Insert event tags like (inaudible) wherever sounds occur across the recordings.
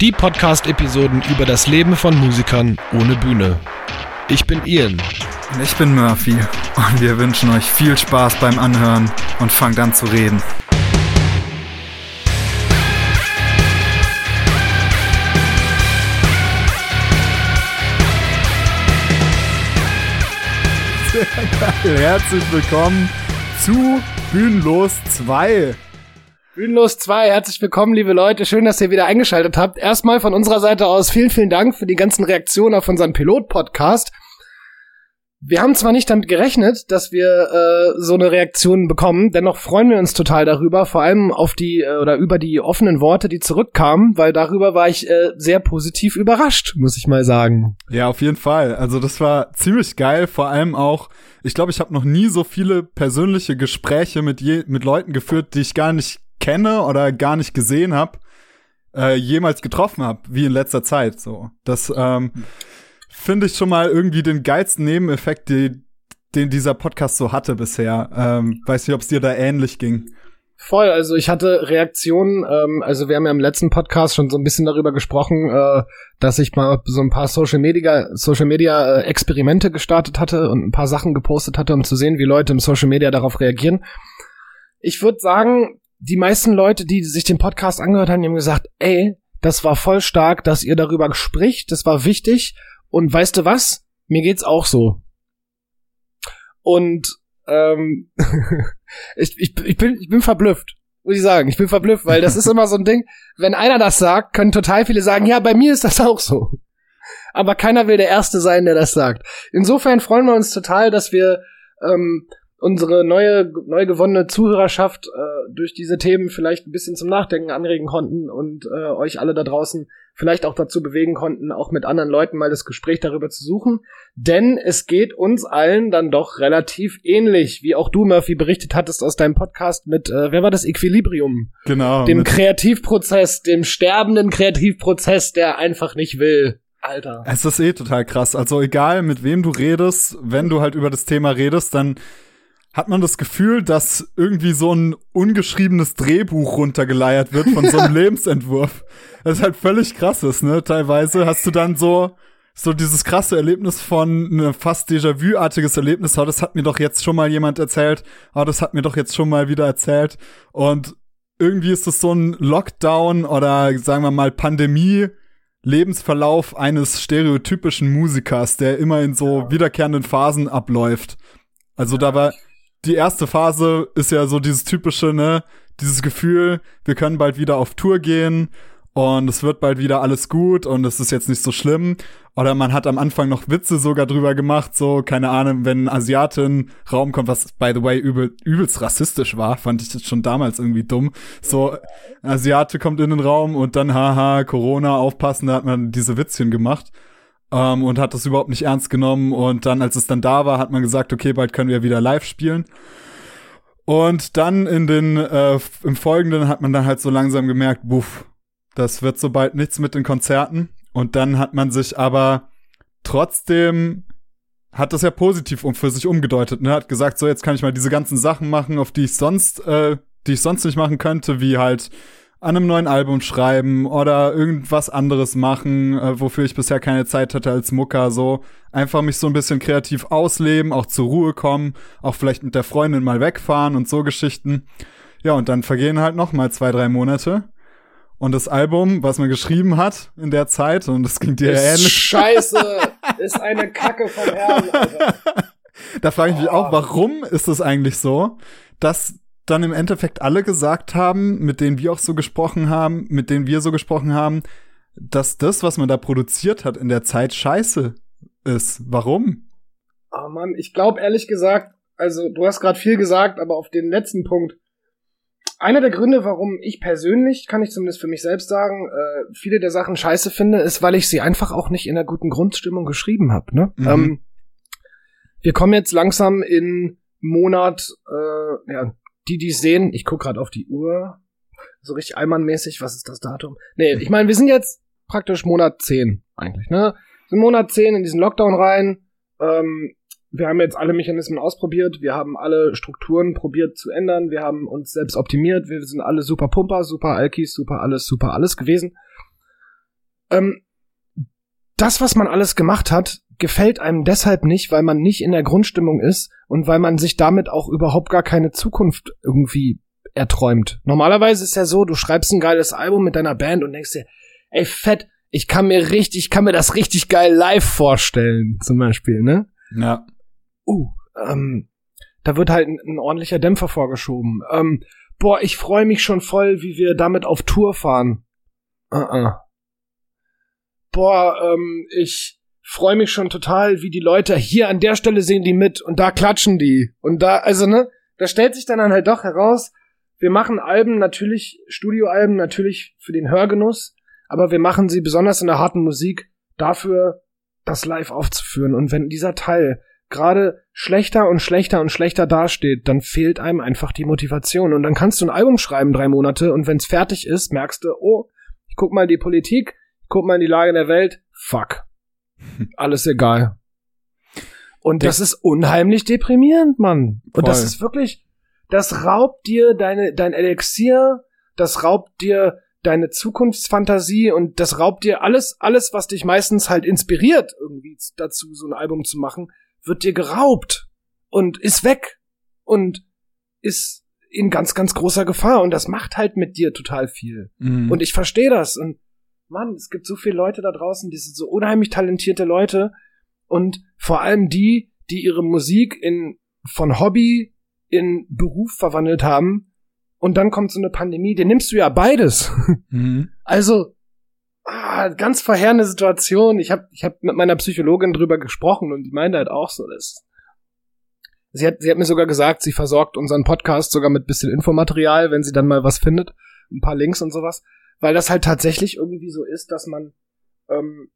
Die Podcast-Episoden über das Leben von Musikern ohne Bühne. Ich bin Ian. Und ich bin Murphy. Und wir wünschen euch viel Spaß beim Anhören und fangt an zu reden. Sehr geil. Herzlich willkommen zu Bühnenlos 2. Bühnenlos 2, herzlich willkommen, liebe Leute. Schön, dass ihr wieder eingeschaltet habt. Erstmal von unserer Seite aus vielen, vielen Dank für die ganzen Reaktionen auf unseren Pilot-Podcast. Wir haben zwar nicht damit gerechnet, dass wir äh, so eine Reaktion bekommen, dennoch freuen wir uns total darüber, vor allem auf die äh, oder über die offenen Worte, die zurückkamen, weil darüber war ich äh, sehr positiv überrascht, muss ich mal sagen. Ja, auf jeden Fall. Also das war ziemlich geil, vor allem auch, ich glaube, ich habe noch nie so viele persönliche Gespräche mit je mit Leuten geführt, die ich gar nicht kenne oder gar nicht gesehen habe, äh, jemals getroffen habe, wie in letzter Zeit. So, das ähm, finde ich schon mal irgendwie den geilsten Nebeneffekt, die, den dieser Podcast so hatte bisher. Ähm, weiß nicht, ob es dir da ähnlich ging. Voll, also ich hatte Reaktionen, ähm, also wir haben ja im letzten Podcast schon so ein bisschen darüber gesprochen, äh, dass ich mal so ein paar Social Media, Social Media äh, Experimente gestartet hatte und ein paar Sachen gepostet hatte, um zu sehen, wie Leute im Social Media darauf reagieren. Ich würde sagen, die meisten Leute, die sich den Podcast angehört haben, die haben gesagt, ey, das war voll stark, dass ihr darüber spricht, das war wichtig und weißt du was? Mir geht's auch so. Und ähm, (laughs) ich, ich, ich, bin, ich bin verblüfft, muss ich sagen. Ich bin verblüfft, weil das ist immer so ein Ding, wenn einer das sagt, können total viele sagen, ja, bei mir ist das auch so. Aber keiner will der Erste sein, der das sagt. Insofern freuen wir uns total, dass wir ähm, unsere neue, neu gewonnene Zuhörerschaft äh, durch diese Themen vielleicht ein bisschen zum Nachdenken anregen konnten und äh, euch alle da draußen vielleicht auch dazu bewegen konnten, auch mit anderen Leuten mal das Gespräch darüber zu suchen. Denn es geht uns allen dann doch relativ ähnlich, wie auch du, Murphy, berichtet hattest aus deinem Podcast mit, äh, wer war das, Equilibrium? Genau. Dem Kreativprozess, dem sterbenden Kreativprozess, der einfach nicht will. Alter. Es ist eh total krass. Also egal, mit wem du redest, wenn du halt über das Thema redest, dann hat man das Gefühl, dass irgendwie so ein ungeschriebenes Drehbuch runtergeleiert wird von so einem (laughs) Lebensentwurf. Das ist halt völlig krasses, ne? Teilweise hast du dann so so dieses krasse Erlebnis von ne fast Déjà-vu-artiges Erlebnis, oh, das hat mir doch jetzt schon mal jemand erzählt, oh, das hat mir doch jetzt schon mal wieder erzählt und irgendwie ist es so ein Lockdown oder sagen wir mal Pandemie Lebensverlauf eines stereotypischen Musikers, der immer in so ja. wiederkehrenden Phasen abläuft. Also da war die erste Phase ist ja so dieses typische, ne, dieses Gefühl, wir können bald wieder auf Tour gehen und es wird bald wieder alles gut und es ist jetzt nicht so schlimm. Oder man hat am Anfang noch Witze sogar drüber gemacht, so, keine Ahnung, wenn ein Asiate in Raum kommt, was by the way übel, übelst rassistisch war, fand ich das schon damals irgendwie dumm. So, Asiate kommt in den Raum und dann, haha, Corona, aufpassen, da hat man diese Witzchen gemacht ähm, und hat das überhaupt nicht ernst genommen. Und dann, als es dann da war, hat man gesagt, okay, bald können wir wieder live spielen. Und dann in den äh, im Folgenden hat man dann halt so langsam gemerkt, buff, das wird so bald nichts mit den Konzerten. Und dann hat man sich aber trotzdem hat das ja positiv um für sich umgedeutet. Ne? Hat gesagt, so jetzt kann ich mal diese ganzen Sachen machen, auf die ich sonst, äh, die ich sonst nicht machen könnte, wie halt an einem neuen Album schreiben oder irgendwas anderes machen, äh, wofür ich bisher keine Zeit hatte als Mucker, so einfach mich so ein bisschen kreativ ausleben, auch zur Ruhe kommen, auch vielleicht mit der Freundin mal wegfahren und so Geschichten. Ja, und dann vergehen halt noch mal zwei, drei Monate. Und das Album, was man geschrieben hat in der Zeit, und das ging dir ist ähnlich. Scheiße, (laughs) ist eine Kacke vom Herrn, Alter. Da frage ich mich oh. auch, warum ist das eigentlich so, dass dann im Endeffekt alle gesagt haben, mit denen wir auch so gesprochen haben, mit denen wir so gesprochen haben, dass das, was man da produziert hat in der Zeit, scheiße ist. Warum? Oh Mann, ich glaube ehrlich gesagt, also du hast gerade viel gesagt, aber auf den letzten Punkt. Einer der Gründe, warum ich persönlich, kann ich zumindest für mich selbst sagen, äh, viele der Sachen scheiße finde, ist, weil ich sie einfach auch nicht in einer guten Grundstimmung geschrieben habe. Ne? Mhm. Ähm, wir kommen jetzt langsam in Monat, äh, ja, die, die sehen, ich guck gerade auf die Uhr, so richtig allmannmäßig, was ist das Datum? Nee, ich meine, wir sind jetzt praktisch Monat 10 eigentlich, ne? Sind Monat 10 in diesen Lockdown rein. Ähm, wir haben jetzt alle Mechanismen ausprobiert, wir haben alle Strukturen probiert zu ändern, wir haben uns selbst optimiert, wir sind alle super Pumper, super Alkis, super alles, super alles gewesen. Ähm, das, was man alles gemacht hat, gefällt einem deshalb nicht, weil man nicht in der Grundstimmung ist und weil man sich damit auch überhaupt gar keine Zukunft irgendwie erträumt. Normalerweise ist ja so, du schreibst ein geiles Album mit deiner Band und denkst dir, ey, fett, ich kann mir richtig, ich kann mir das richtig geil live vorstellen, zum Beispiel, ne? Ja. Uh, ähm, da wird halt ein, ein ordentlicher Dämpfer vorgeschoben. Ähm, boah, ich freue mich schon voll, wie wir damit auf Tour fahren. Uh -uh. Boah, ähm, ich freue mich schon total, wie die Leute hier an der Stelle sehen die mit und da klatschen die. Und da, also, ne, da stellt sich dann halt doch heraus, wir machen Alben natürlich, Studioalben natürlich für den Hörgenuss, aber wir machen sie besonders in der harten Musik dafür, das live aufzuführen. Und wenn dieser Teil gerade schlechter und schlechter und schlechter dasteht, dann fehlt einem einfach die Motivation. Und dann kannst du ein Album schreiben, drei Monate, und wenn es fertig ist, merkst du, oh, ich guck mal die Politik, ich guck mal in die Lage der Welt, fuck. Alles egal. Und das ist unheimlich deprimierend, Mann. Und das ist wirklich, das raubt dir deine, dein Elixier, das raubt dir deine Zukunftsfantasie und das raubt dir alles, alles, was dich meistens halt inspiriert, irgendwie dazu, so ein Album zu machen, wird dir geraubt und ist weg und ist in ganz, ganz großer Gefahr und das macht halt mit dir total viel. Mhm. Und ich verstehe das und Mann, es gibt so viele Leute da draußen, die sind so unheimlich talentierte Leute und vor allem die, die ihre Musik in von Hobby in Beruf verwandelt haben und dann kommt so eine Pandemie, den nimmst du ja beides. (laughs) Mhm. Also ah, ganz verheerende Situation. Ich habe ich hab mit meiner Psychologin drüber gesprochen und die meinte halt auch so, dass sie hat sie hat mir sogar gesagt, sie versorgt unseren Podcast sogar mit bisschen Infomaterial, wenn sie dann mal was findet, ein paar Links und sowas, weil das halt tatsächlich irgendwie so ist, dass man ähm,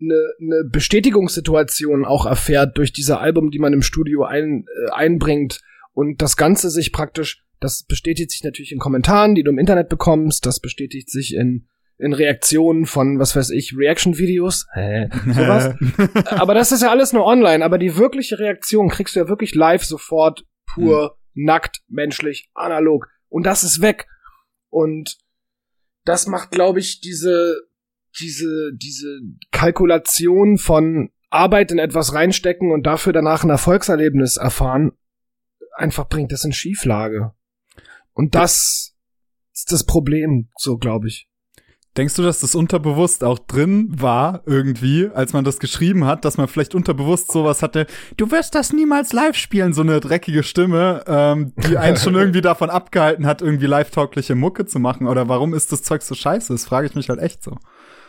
eine, eine Bestätigungssituation auch erfährt durch diese Album, die man im Studio ein, äh, einbringt und das Ganze sich praktisch, das bestätigt sich natürlich in Kommentaren, die du im Internet bekommst, das bestätigt sich in in Reaktionen von, was weiß ich, Reaction-Videos, hä, sowas. (laughs) aber das ist ja alles nur online, aber die wirkliche Reaktion kriegst du ja wirklich live sofort, pur, mhm. nackt, menschlich, analog. Und das ist weg. Und das macht, glaube ich, diese, diese, diese Kalkulation von Arbeit in etwas reinstecken und dafür danach ein Erfolgserlebnis erfahren einfach bringt das in Schieflage. Und das ist das Problem, so glaube ich. Denkst du, dass das unterbewusst auch drin war, irgendwie, als man das geschrieben hat, dass man vielleicht unterbewusst sowas hatte, du wirst das niemals live spielen, so eine dreckige Stimme, ähm, die einen schon (laughs) irgendwie davon abgehalten hat, irgendwie live-taugliche Mucke zu machen? Oder warum ist das Zeug so scheiße? Das frage ich mich halt echt so.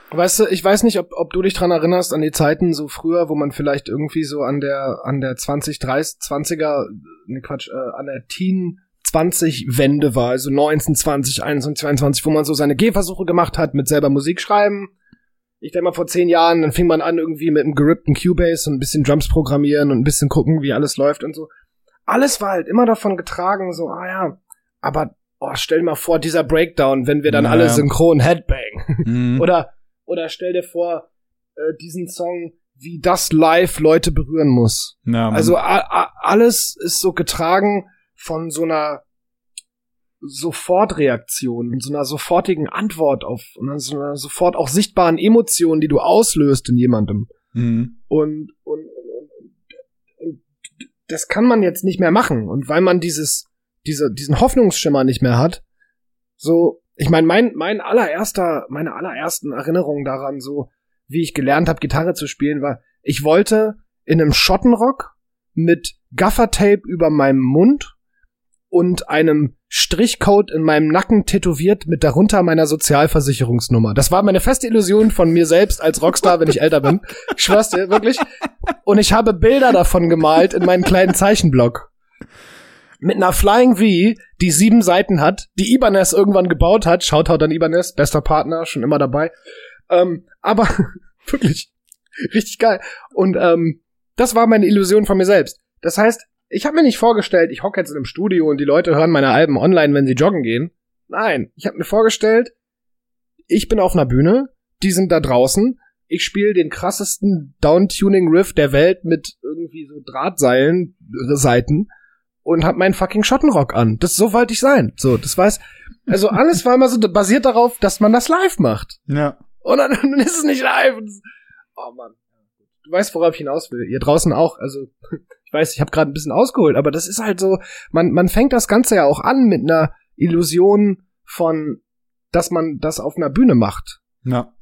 Weißt du, ich weiß nicht, ob, ob du dich dran erinnerst an die Zeiten so früher, wo man vielleicht irgendwie so an der an der 20, 30, 20er, ne Quatsch, äh, an der Teen 20 Wende war, also 19, 20, 21, 22, wo man so seine Gehversuche gemacht hat mit selber Musik schreiben. Ich denke mal vor zehn Jahren, dann fing man an irgendwie mit einem gerippten Cubase und ein bisschen Drums programmieren und ein bisschen gucken, wie alles läuft und so. Alles war halt immer davon getragen, so, ah ja, aber oh, stell dir mal vor, dieser Breakdown, wenn wir dann naja. alle synchron Headbang. Mhm. (laughs) Oder oder stell dir vor, äh, diesen Song, wie das live Leute berühren muss. Ja, also alles ist so getragen von so einer Sofortreaktion, so einer sofortigen Antwort auf, so einer sofort auch sichtbaren Emotion, die du auslöst in jemandem. Mhm. Und, und, und, und, das kann man jetzt nicht mehr machen. Und weil man dieses, diese, diesen Hoffnungsschimmer nicht mehr hat, so ich meine, mein, mein allererster, meine allerersten Erinnerungen daran, so wie ich gelernt habe, Gitarre zu spielen, war, ich wollte in einem Schottenrock mit Gaffertape über meinem Mund und einem Strichcode in meinem Nacken tätowiert mit darunter meiner Sozialversicherungsnummer. Das war meine feste Illusion von mir selbst als Rockstar, wenn ich älter bin. Ich schwör's dir, wirklich. Und ich habe Bilder davon gemalt in meinen kleinen Zeichenblock mit einer Flying V, die sieben Seiten hat, die Ibanez irgendwann gebaut hat. Shoutout an Ibanez, bester Partner, schon immer dabei. Ähm, aber (laughs) wirklich richtig geil. Und ähm, das war meine Illusion von mir selbst. Das heißt, ich habe mir nicht vorgestellt, ich hocke jetzt in einem Studio und die Leute hören meine Alben online, wenn sie joggen gehen. Nein, ich habe mir vorgestellt, ich bin auf einer Bühne, die sind da draußen ich spiele den krassesten Downtuning-Riff der Welt mit irgendwie so Drahtseilen, äh, Seiten und hab meinen fucking Schottenrock an. Das so wollte ich sein. So, das weiß. Also alles war immer so basiert darauf, dass man das live macht. Ja. Und dann, (laughs) dann ist es nicht live. Oh Mann. Du weißt, worauf ich hinaus will. Ihr draußen auch. Also (laughs) ich weiß, ich habe gerade ein bisschen ausgeholt, aber das ist halt so. Man man fängt das Ganze ja auch an mit einer Illusion von, dass man das auf einer Bühne macht. Ja.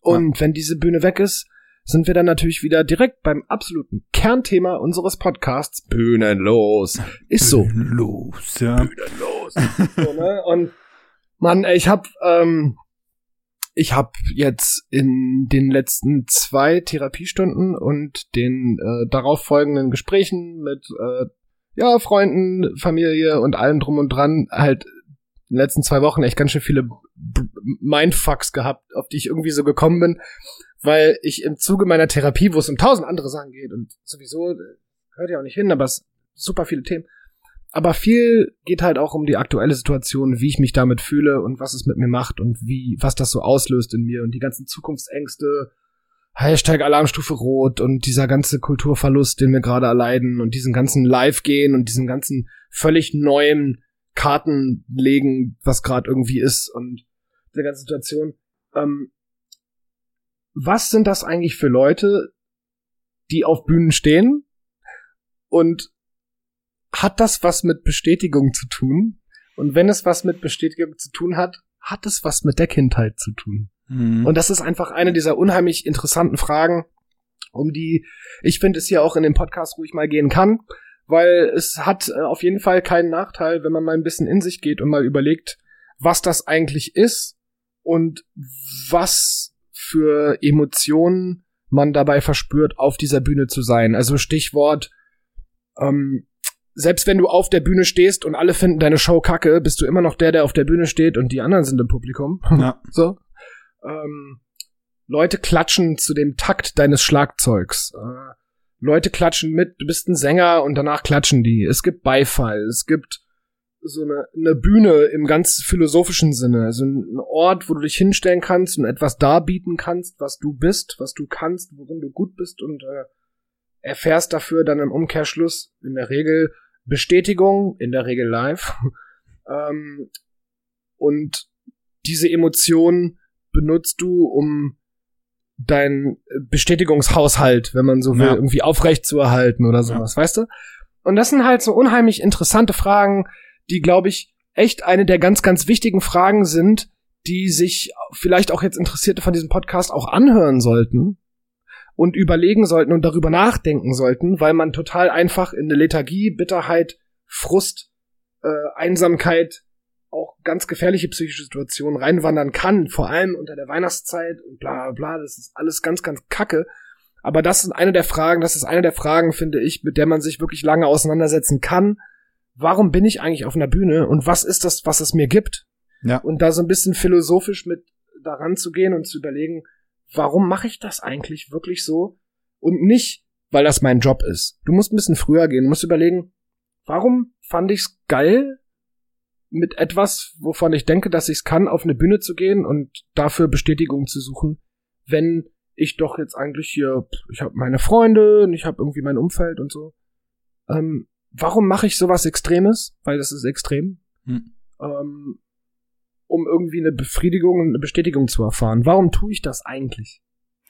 Und wenn diese Bühne weg ist, sind wir dann natürlich wieder direkt beim absoluten Kernthema unseres Podcasts. Bühnenlos. Ist so. Los, ja. Bühnenlos. so, ne? Und Mann, ich hab, ähm, ich hab jetzt in den letzten zwei Therapiestunden und den äh, darauf folgenden Gesprächen mit äh, ja, Freunden, Familie und allem drum und dran halt in den letzten zwei Wochen echt ganz schön viele Mindfucks gehabt, auf die ich irgendwie so gekommen bin, weil ich im Zuge meiner Therapie, wo es um tausend andere Sachen geht und sowieso äh, hört ja auch nicht hin, aber es super viele Themen. Aber viel geht halt auch um die aktuelle Situation, wie ich mich damit fühle und was es mit mir macht und wie, was das so auslöst in mir und die ganzen Zukunftsängste, Hashtag Alarmstufe Rot und dieser ganze Kulturverlust, den wir gerade erleiden und diesen ganzen Live-Gehen und diesen ganzen völlig neuen Karten legen, was gerade irgendwie ist und der ganze Situation. Ähm, was sind das eigentlich für Leute, die auf Bühnen stehen? Und hat das was mit Bestätigung zu tun? Und wenn es was mit Bestätigung zu tun hat, hat es was mit der Kindheit zu tun? Mhm. Und das ist einfach eine dieser unheimlich interessanten Fragen, um die ich finde es hier auch in dem Podcast ruhig mal gehen kann, weil es hat äh, auf jeden Fall keinen Nachteil, wenn man mal ein bisschen in sich geht und mal überlegt, was das eigentlich ist und was für Emotionen man dabei verspürt, auf dieser Bühne zu sein. Also Stichwort, ähm, selbst wenn du auf der Bühne stehst und alle finden deine Show kacke, bist du immer noch der, der auf der Bühne steht und die anderen sind im Publikum. Ja. (laughs) So. Ähm, Leute klatschen zu dem Takt deines Schlagzeugs. Äh, Leute klatschen mit, du bist ein Sänger und danach klatschen die. Es gibt Beifall, es gibt so eine, eine Bühne im ganz philosophischen Sinne, also ein Ort, wo du dich hinstellen kannst und etwas darbieten kannst, was du bist, was du kannst, worin du gut bist und äh, erfährst dafür dann im Umkehrschluss in der Regel Bestätigung, in der Regel live. (laughs) ähm, und diese Emotionen benutzt du, um dein Bestätigungshaushalt, wenn man so will, Ja. irgendwie aufrecht zu erhalten oder sowas, weißt du? Und das sind halt so unheimlich interessante Fragen, die, glaube ich, echt eine der ganz, ganz wichtigen Fragen sind, die sich vielleicht auch jetzt Interessierte von diesem Podcast auch anhören sollten und überlegen sollten und darüber nachdenken sollten, weil man total einfach in eine Lethargie, Bitterheit, Frust, äh, Einsamkeit, auch ganz gefährliche psychische Situationen reinwandern kann, vor allem unter der Weihnachtszeit und bla bla bla, das ist alles ganz, ganz kacke. Aber das ist eine der Fragen, das ist eine der Fragen, finde ich, mit der man sich wirklich lange auseinandersetzen kann. Warum bin ich eigentlich auf einer Bühne und was ist das, was es mir gibt? Ja. Und da so ein bisschen philosophisch mit daran zu gehen und zu überlegen, warum mache ich das eigentlich wirklich so? Und nicht, weil das mein Job ist. Du musst ein bisschen früher gehen, du musst überlegen, warum fand ich's geil, mit etwas, wovon ich denke, dass ich's kann, auf eine Bühne zu gehen und dafür Bestätigung zu suchen, wenn ich doch jetzt eigentlich hier, ich habe meine Freunde und ich habe irgendwie mein Umfeld und so. Ähm, warum mache ich sowas Extremes? Weil das ist extrem. Hm. Ähm, um irgendwie eine Befriedigung und eine Bestätigung zu erfahren. Warum tue ich das eigentlich?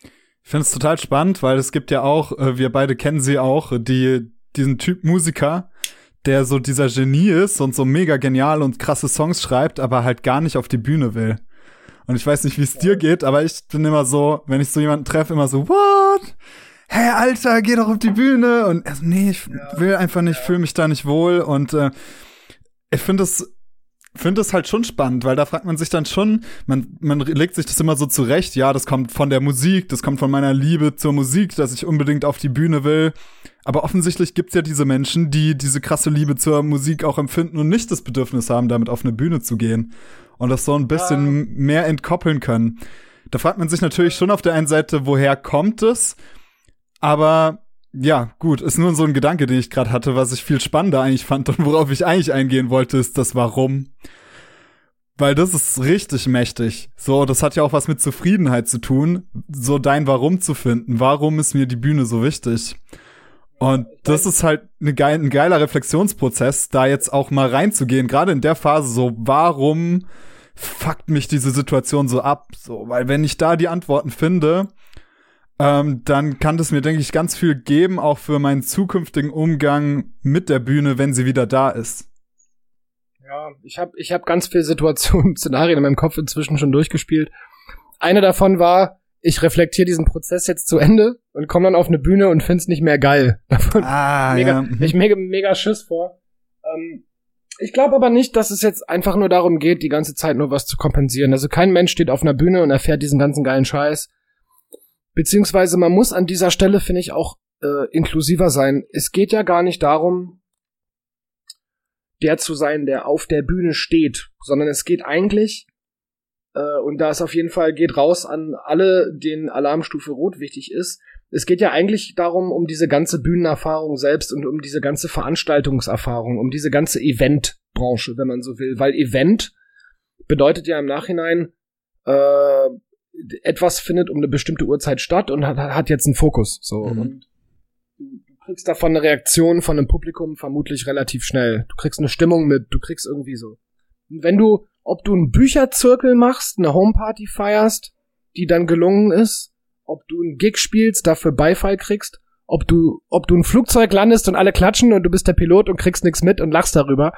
Ich finde es total spannend, weil es gibt ja auch, äh, wir beide kennen sie auch, die, diesen Typ Musiker, der so dieser Genie ist und so mega genial und krasse Songs schreibt, aber halt gar nicht auf die Bühne will. Und ich weiß nicht, wie es dir geht, aber ich bin immer so, wenn ich so jemanden treffe, immer so, what? Hey, Alter, geh doch auf die Bühne. Und er so, nee, ich will einfach nicht, fühle mich da nicht wohl. Und äh, ich finde es finde es halt schon spannend, weil da fragt man sich dann schon, man, man legt sich das immer so zurecht, ja, das kommt von der Musik, das kommt von meiner Liebe zur Musik, dass ich unbedingt auf die Bühne will. Aber offensichtlich gibt's ja diese Menschen, die diese krasse Liebe zur Musik auch empfinden und nicht das Bedürfnis haben, damit auf eine Bühne zu gehen und das so ein bisschen mehr entkoppeln können. Da fragt man sich natürlich schon auf der einen Seite, woher kommt es? Aber ja, gut, ist nur so ein Gedanke, den ich gerade hatte, was ich viel spannender eigentlich fand und worauf ich eigentlich eingehen wollte, ist das Warum. Weil das ist richtig mächtig. So, das hat ja auch was mit Zufriedenheit zu tun, so dein Warum zu finden. Warum ist mir die Bühne so wichtig? Und das ist halt geil, ein geiler Reflexionsprozess, da jetzt auch mal reinzugehen, gerade in der Phase so, warum fuckt mich diese Situation so ab? So, weil wenn ich da die Antworten finde, ähm, dann kann das mir, denke ich, ganz viel geben, auch für meinen zukünftigen Umgang mit der Bühne, wenn sie wieder da ist. Ja, ich habe ich hab ganz viele (laughs) Situationen, Szenarien in meinem Kopf inzwischen schon durchgespielt. Eine davon war, ich reflektiere diesen Prozess jetzt zu Ende und komme dann auf eine Bühne und find's nicht mehr geil. (laughs) ah, (laughs) mega, ja. Ich mega, mega Schiss vor. Ähm, ich glaube aber nicht, dass es jetzt einfach nur darum geht, die ganze Zeit nur was zu kompensieren. Also kein Mensch steht auf einer Bühne und erfährt diesen ganzen geilen Scheiß. Beziehungsweise man muss an dieser Stelle, finde ich, auch äh, inklusiver sein. Es geht ja gar nicht darum, der zu sein, der auf der Bühne steht, sondern es geht eigentlich, äh, und da ist auf jeden Fall, geht raus an alle, denen Alarmstufe Rot wichtig ist. Es geht ja eigentlich darum, um diese ganze Bühnenerfahrung selbst und um diese ganze Veranstaltungserfahrung, um diese ganze Eventbranche, wenn man so will. Weil Event bedeutet ja im Nachhinein, äh, etwas findet um eine bestimmte Uhrzeit statt und hat, hat jetzt einen Fokus. So. Mhm. Und du, kriegst davon eine Reaktion von einem Publikum vermutlich relativ schnell. Du kriegst eine Stimmung mit, du kriegst irgendwie so. Und wenn du, ob du einen Bücherzirkel machst, eine Homeparty feierst, die dann gelungen ist, ob du einen Gig spielst, dafür Beifall kriegst, ob du, ob du ein Flugzeug landest und alle klatschen und du bist der Pilot und kriegst nichts mit und lachst darüber.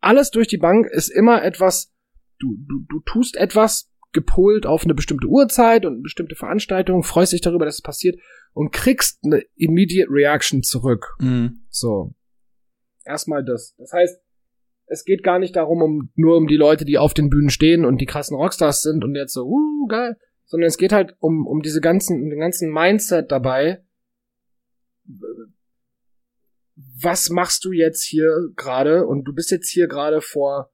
Alles durch die Bank ist immer etwas, du, du, du tust etwas gepolt auf eine bestimmte Uhrzeit und eine bestimmte Veranstaltung, freust dich darüber, dass es passiert und kriegst eine immediate Reaction zurück. Mhm. So. Erstmal das. Das heißt, es geht gar nicht darum, um, nur um die Leute, die auf den Bühnen stehen und die krassen Rockstars sind und jetzt so, uh, geil, sondern es geht halt um, um diese ganzen, um den ganzen Mindset dabei. Was machst du jetzt hier gerade? Und du bist jetzt hier gerade vor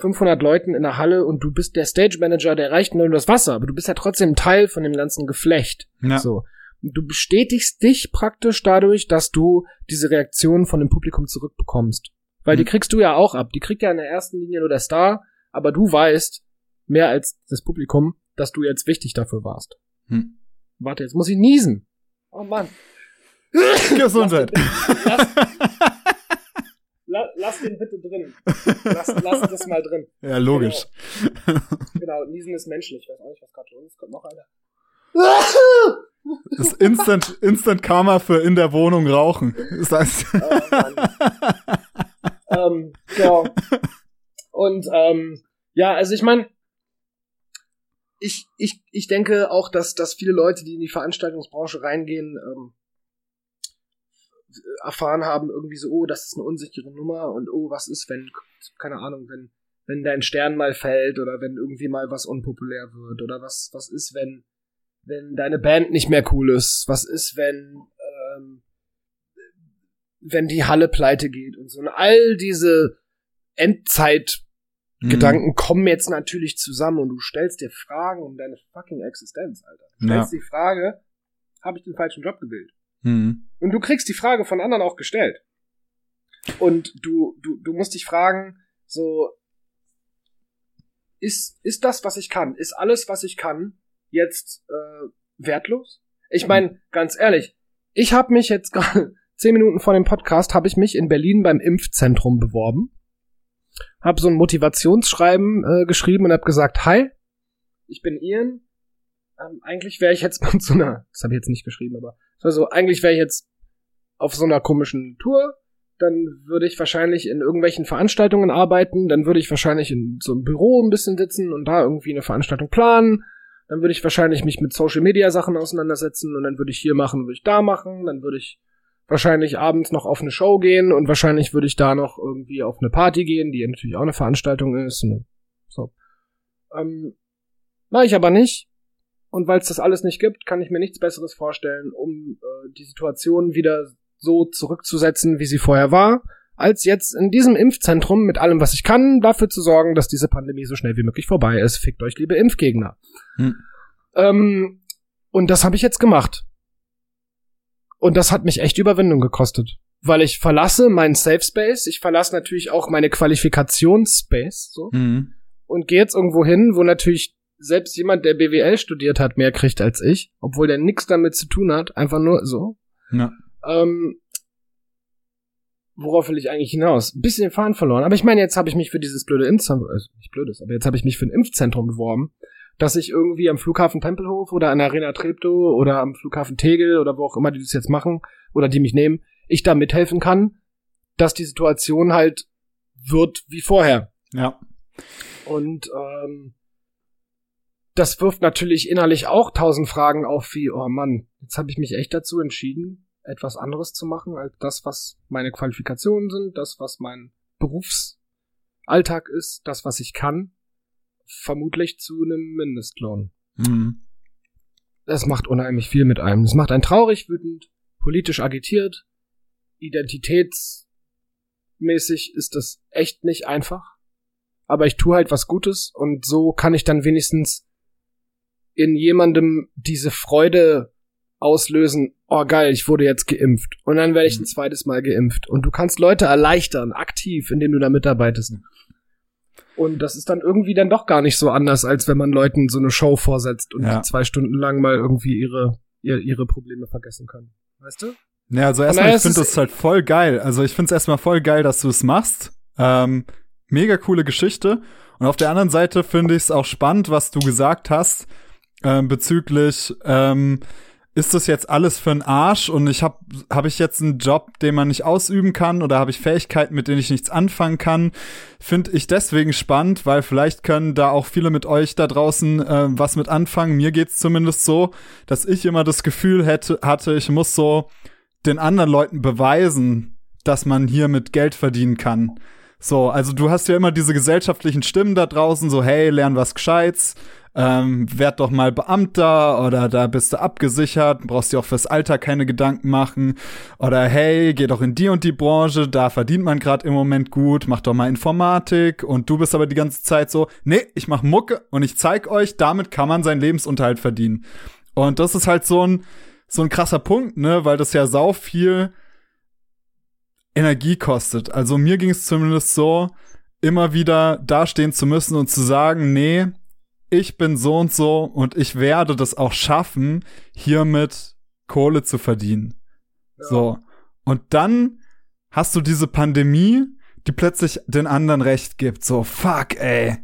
500 Leuten in der Halle und du bist der Stage Manager, der reicht nur das Wasser, aber du bist ja trotzdem Teil von dem ganzen Geflecht. Ja. So. Und du bestätigst dich praktisch dadurch, dass du diese Reaktion von dem Publikum zurückbekommst. Weil die Mhm. kriegst du ja auch ab. Die kriegt ja in der ersten Linie nur der Star, aber du weißt, mehr als das Publikum, dass du jetzt wichtig dafür warst. Hm. Warte, jetzt muss ich niesen. Oh Mann. (laughs) Gesundheit. Lass, la, lass den bitte drin. Lass, lass (laughs) das mal drin. ja, logisch. Genau, niesen ist menschlich. Ich weiß auch nicht, was gerade los ist. Kommt noch einer. Das ist Instant, Instant Karma für in der Wohnung rauchen. Das heißt, (laughs) Oh, ähm, genau. Und ähm, ja, also ich meine, ich, ich, ich denke auch, dass, dass viele Leute, die in die Veranstaltungsbranche reingehen, ähm, erfahren haben, irgendwie so, oh, das ist eine unsichere Nummer und oh, was ist, wenn, keine Ahnung, wenn, wenn dein Stern mal fällt oder wenn irgendwie mal was unpopulär wird oder was, was ist, wenn, wenn deine Band nicht mehr cool ist, was ist, wenn, ähm, wenn die Halle pleite geht und so. Und all diese Endzeit-Gedanken kommen jetzt natürlich zusammen und du stellst dir Fragen um deine fucking Existenz, Alter. Du stellst die Frage, habe ich den falschen Job gewählt? Mhm. Und du kriegst die Frage von anderen auch gestellt. Und du, du, du musst dich fragen, so, ist, ist das, was ich kann, ist alles, was ich kann, jetzt äh, wertlos? Ich meine, ganz ehrlich, ich habe mich jetzt (laughs) zehn Minuten vor dem Podcast habe ich mich in Berlin beim Impfzentrum beworben, habe so ein Motivationsschreiben äh, geschrieben und habe gesagt, hi, ich bin Ian. Ähm, eigentlich wäre ich jetzt mit so einer, (laughs) das habe ich jetzt nicht geschrieben, aber also eigentlich wäre ich jetzt auf so einer komischen Tour, dann würde ich wahrscheinlich in irgendwelchen Veranstaltungen arbeiten, dann würde ich wahrscheinlich in so einem Büro ein bisschen sitzen und da irgendwie eine Veranstaltung planen, dann würde ich wahrscheinlich mich mit Social Media Sachen auseinandersetzen und dann würde ich hier machen, würde ich da machen, dann würde ich wahrscheinlich abends noch auf eine Show gehen und wahrscheinlich würde ich da noch irgendwie auf eine Party gehen, die natürlich auch eine Veranstaltung ist. So. Ähm, Mache ich aber nicht. Und weil es das alles nicht gibt, kann ich mir nichts Besseres vorstellen, um äh, die Situation wieder so zurückzusetzen, wie sie vorher war, als jetzt in diesem Impfzentrum mit allem, was ich kann, dafür zu sorgen, dass diese Pandemie so schnell wie möglich vorbei ist. Fickt euch, liebe Impfgegner. Hm. Ähm, und das habe ich jetzt gemacht. Und das hat mich echt Überwindung gekostet. Weil ich verlasse meinen Safe Space, ich verlasse natürlich auch meine Qualifikationsspace, so. Mhm. und gehe jetzt irgendwo hin, wo natürlich selbst jemand, der BWL studiert hat, mehr kriegt als ich, obwohl der nichts damit zu tun hat, einfach nur so. Ja. Ähm, worauf will ich eigentlich hinaus? Ein bisschen den Faden verloren. Aber ich meine, jetzt habe ich mich für dieses blöde Impfzentrum, also nicht blödes, aber jetzt habe ich mich für ein Impfzentrum beworben, dass ich irgendwie am Flughafen Tempelhof oder an der Arena Treptow oder am Flughafen Tegel oder wo auch immer die das jetzt machen oder die mich nehmen, ich da mithelfen kann, dass die Situation halt wird wie vorher. Ja. Und ähm, das wirft natürlich innerlich auch tausend Fragen auf, wie, oh Mann, jetzt habe ich mich echt dazu entschieden, etwas anderes zu machen als das, was meine Qualifikationen sind, das, was mein Berufsalltag ist, das, was ich kann, vermutlich zu einem Mindestlohn. Mhm. Das macht unheimlich viel mit einem. Das macht einen traurig, wütend, politisch agitiert, identitätsmäßig ist das echt nicht einfach. Aber ich tue halt was Gutes und so kann ich dann wenigstens in jemandem diese Freude auslösen, oh geil, ich wurde jetzt geimpft. Und dann werde ich ein zweites Mal geimpft. Und du kannst Leute erleichtern, aktiv, indem du da mitarbeitest. Und das ist dann irgendwie dann doch gar nicht so anders, als wenn man Leuten so eine Show vorsetzt und Ja. die zwei Stunden lang mal irgendwie ihre, ihre, ihre Probleme vergessen können. Weißt du? Ja, also erstmal, naja, ich finde das halt voll geil. Also ich finde es erstmal voll geil, dass du es machst. Ähm, mega coole Geschichte. Und auf der anderen Seite finde ich es auch spannend, was du gesagt hast ähm, bezüglich ähm, ist das jetzt alles für einen Arsch und ich habe hab ich jetzt einen Job, den man nicht ausüben kann oder habe ich Fähigkeiten, mit denen ich nichts anfangen kann? Finde ich deswegen spannend, weil vielleicht können da auch viele mit euch da draußen äh, was mit anfangen. Mir geht's zumindest so, dass ich immer das Gefühl hätte, hatte, ich muss so den anderen Leuten beweisen, dass man hier mit Geld verdienen kann. So, also du hast ja immer diese gesellschaftlichen Stimmen da draußen, so hey, lern was Gescheites, ähm, werd doch mal Beamter oder da bist du abgesichert, brauchst dir auch fürs Alter keine Gedanken machen oder hey, geh doch in die und die Branche, da verdient man gerade im Moment gut, mach doch mal Informatik und du bist aber die ganze Zeit so, nee, ich mach Mucke und ich zeig euch, damit kann man seinen Lebensunterhalt verdienen. Und das ist halt so ein so ein krasser Punkt, ne, weil das ja sau viel Energie kostet. Also mir ging es zumindest so, immer wieder dastehen zu müssen und zu sagen, nee, ich bin so und so und ich werde das auch schaffen, hiermit Kohle zu verdienen. So. Und dann hast du diese Pandemie, die plötzlich den anderen Recht gibt. So, fuck, ey.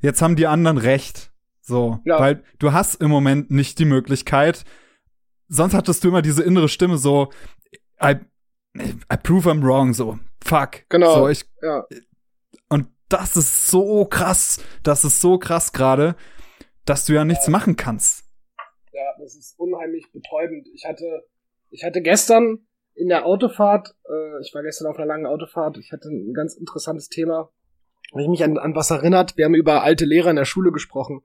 Jetzt haben die anderen Recht. So. Ja. Weil du hast im Moment nicht die Möglichkeit. Sonst hattest du immer diese innere Stimme so, I, I prove I'm wrong, so, fuck. Genau. So, ich, Ja. Das ist so krass, das ist so krass gerade, dass du ja nichts machen kannst. Ja, das ist unheimlich betäubend. Ich hatte, ich hatte gestern in der Autofahrt, äh, ich war gestern auf einer langen Autofahrt, ich hatte ein ganz interessantes Thema, wenn ich mich an, an was erinnert. Wir haben über alte Lehrer in der Schule gesprochen.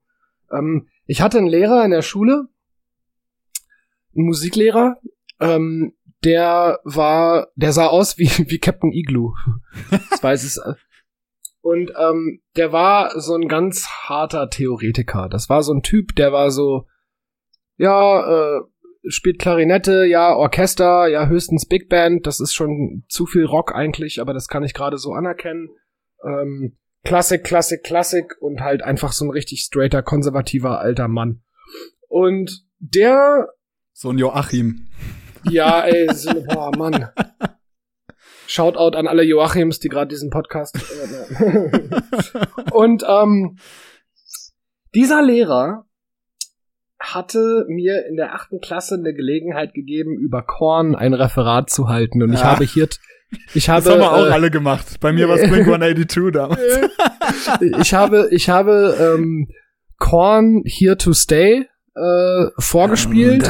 Ähm, ich hatte einen Lehrer in der Schule, einen Musiklehrer, ähm, der war, der sah aus wie, (laughs) wie Captain Igloo. Das weiß es. Und ähm, der war so ein ganz harter Theoretiker. Das war so ein Typ, der war so, ja, äh, spielt Klarinette, ja, Orchester, ja, höchstens Big Band, das ist schon zu viel Rock eigentlich, aber das kann ich gerade so anerkennen. Ähm, Klassik, Klassik, Klassik und halt einfach so ein richtig straighter, konservativer alter Mann. Und der, So ein Joachim. ja, ey, so, boah, Mann. (laughs) Shoutout an alle Joachims, die gerade diesen Podcast. (laughs) Und ähm, dieser Lehrer hatte mir in der achten Klasse eine Gelegenheit gegeben, über Korn ein Referat zu halten. Und ich Ja. habe hier, ich habe, Das haben wir auch äh, alle gemacht. Bei mir war es Blink 182 damals. (laughs) ich habe, ich habe ähm, Korn Here to Stay äh, vorgespielt.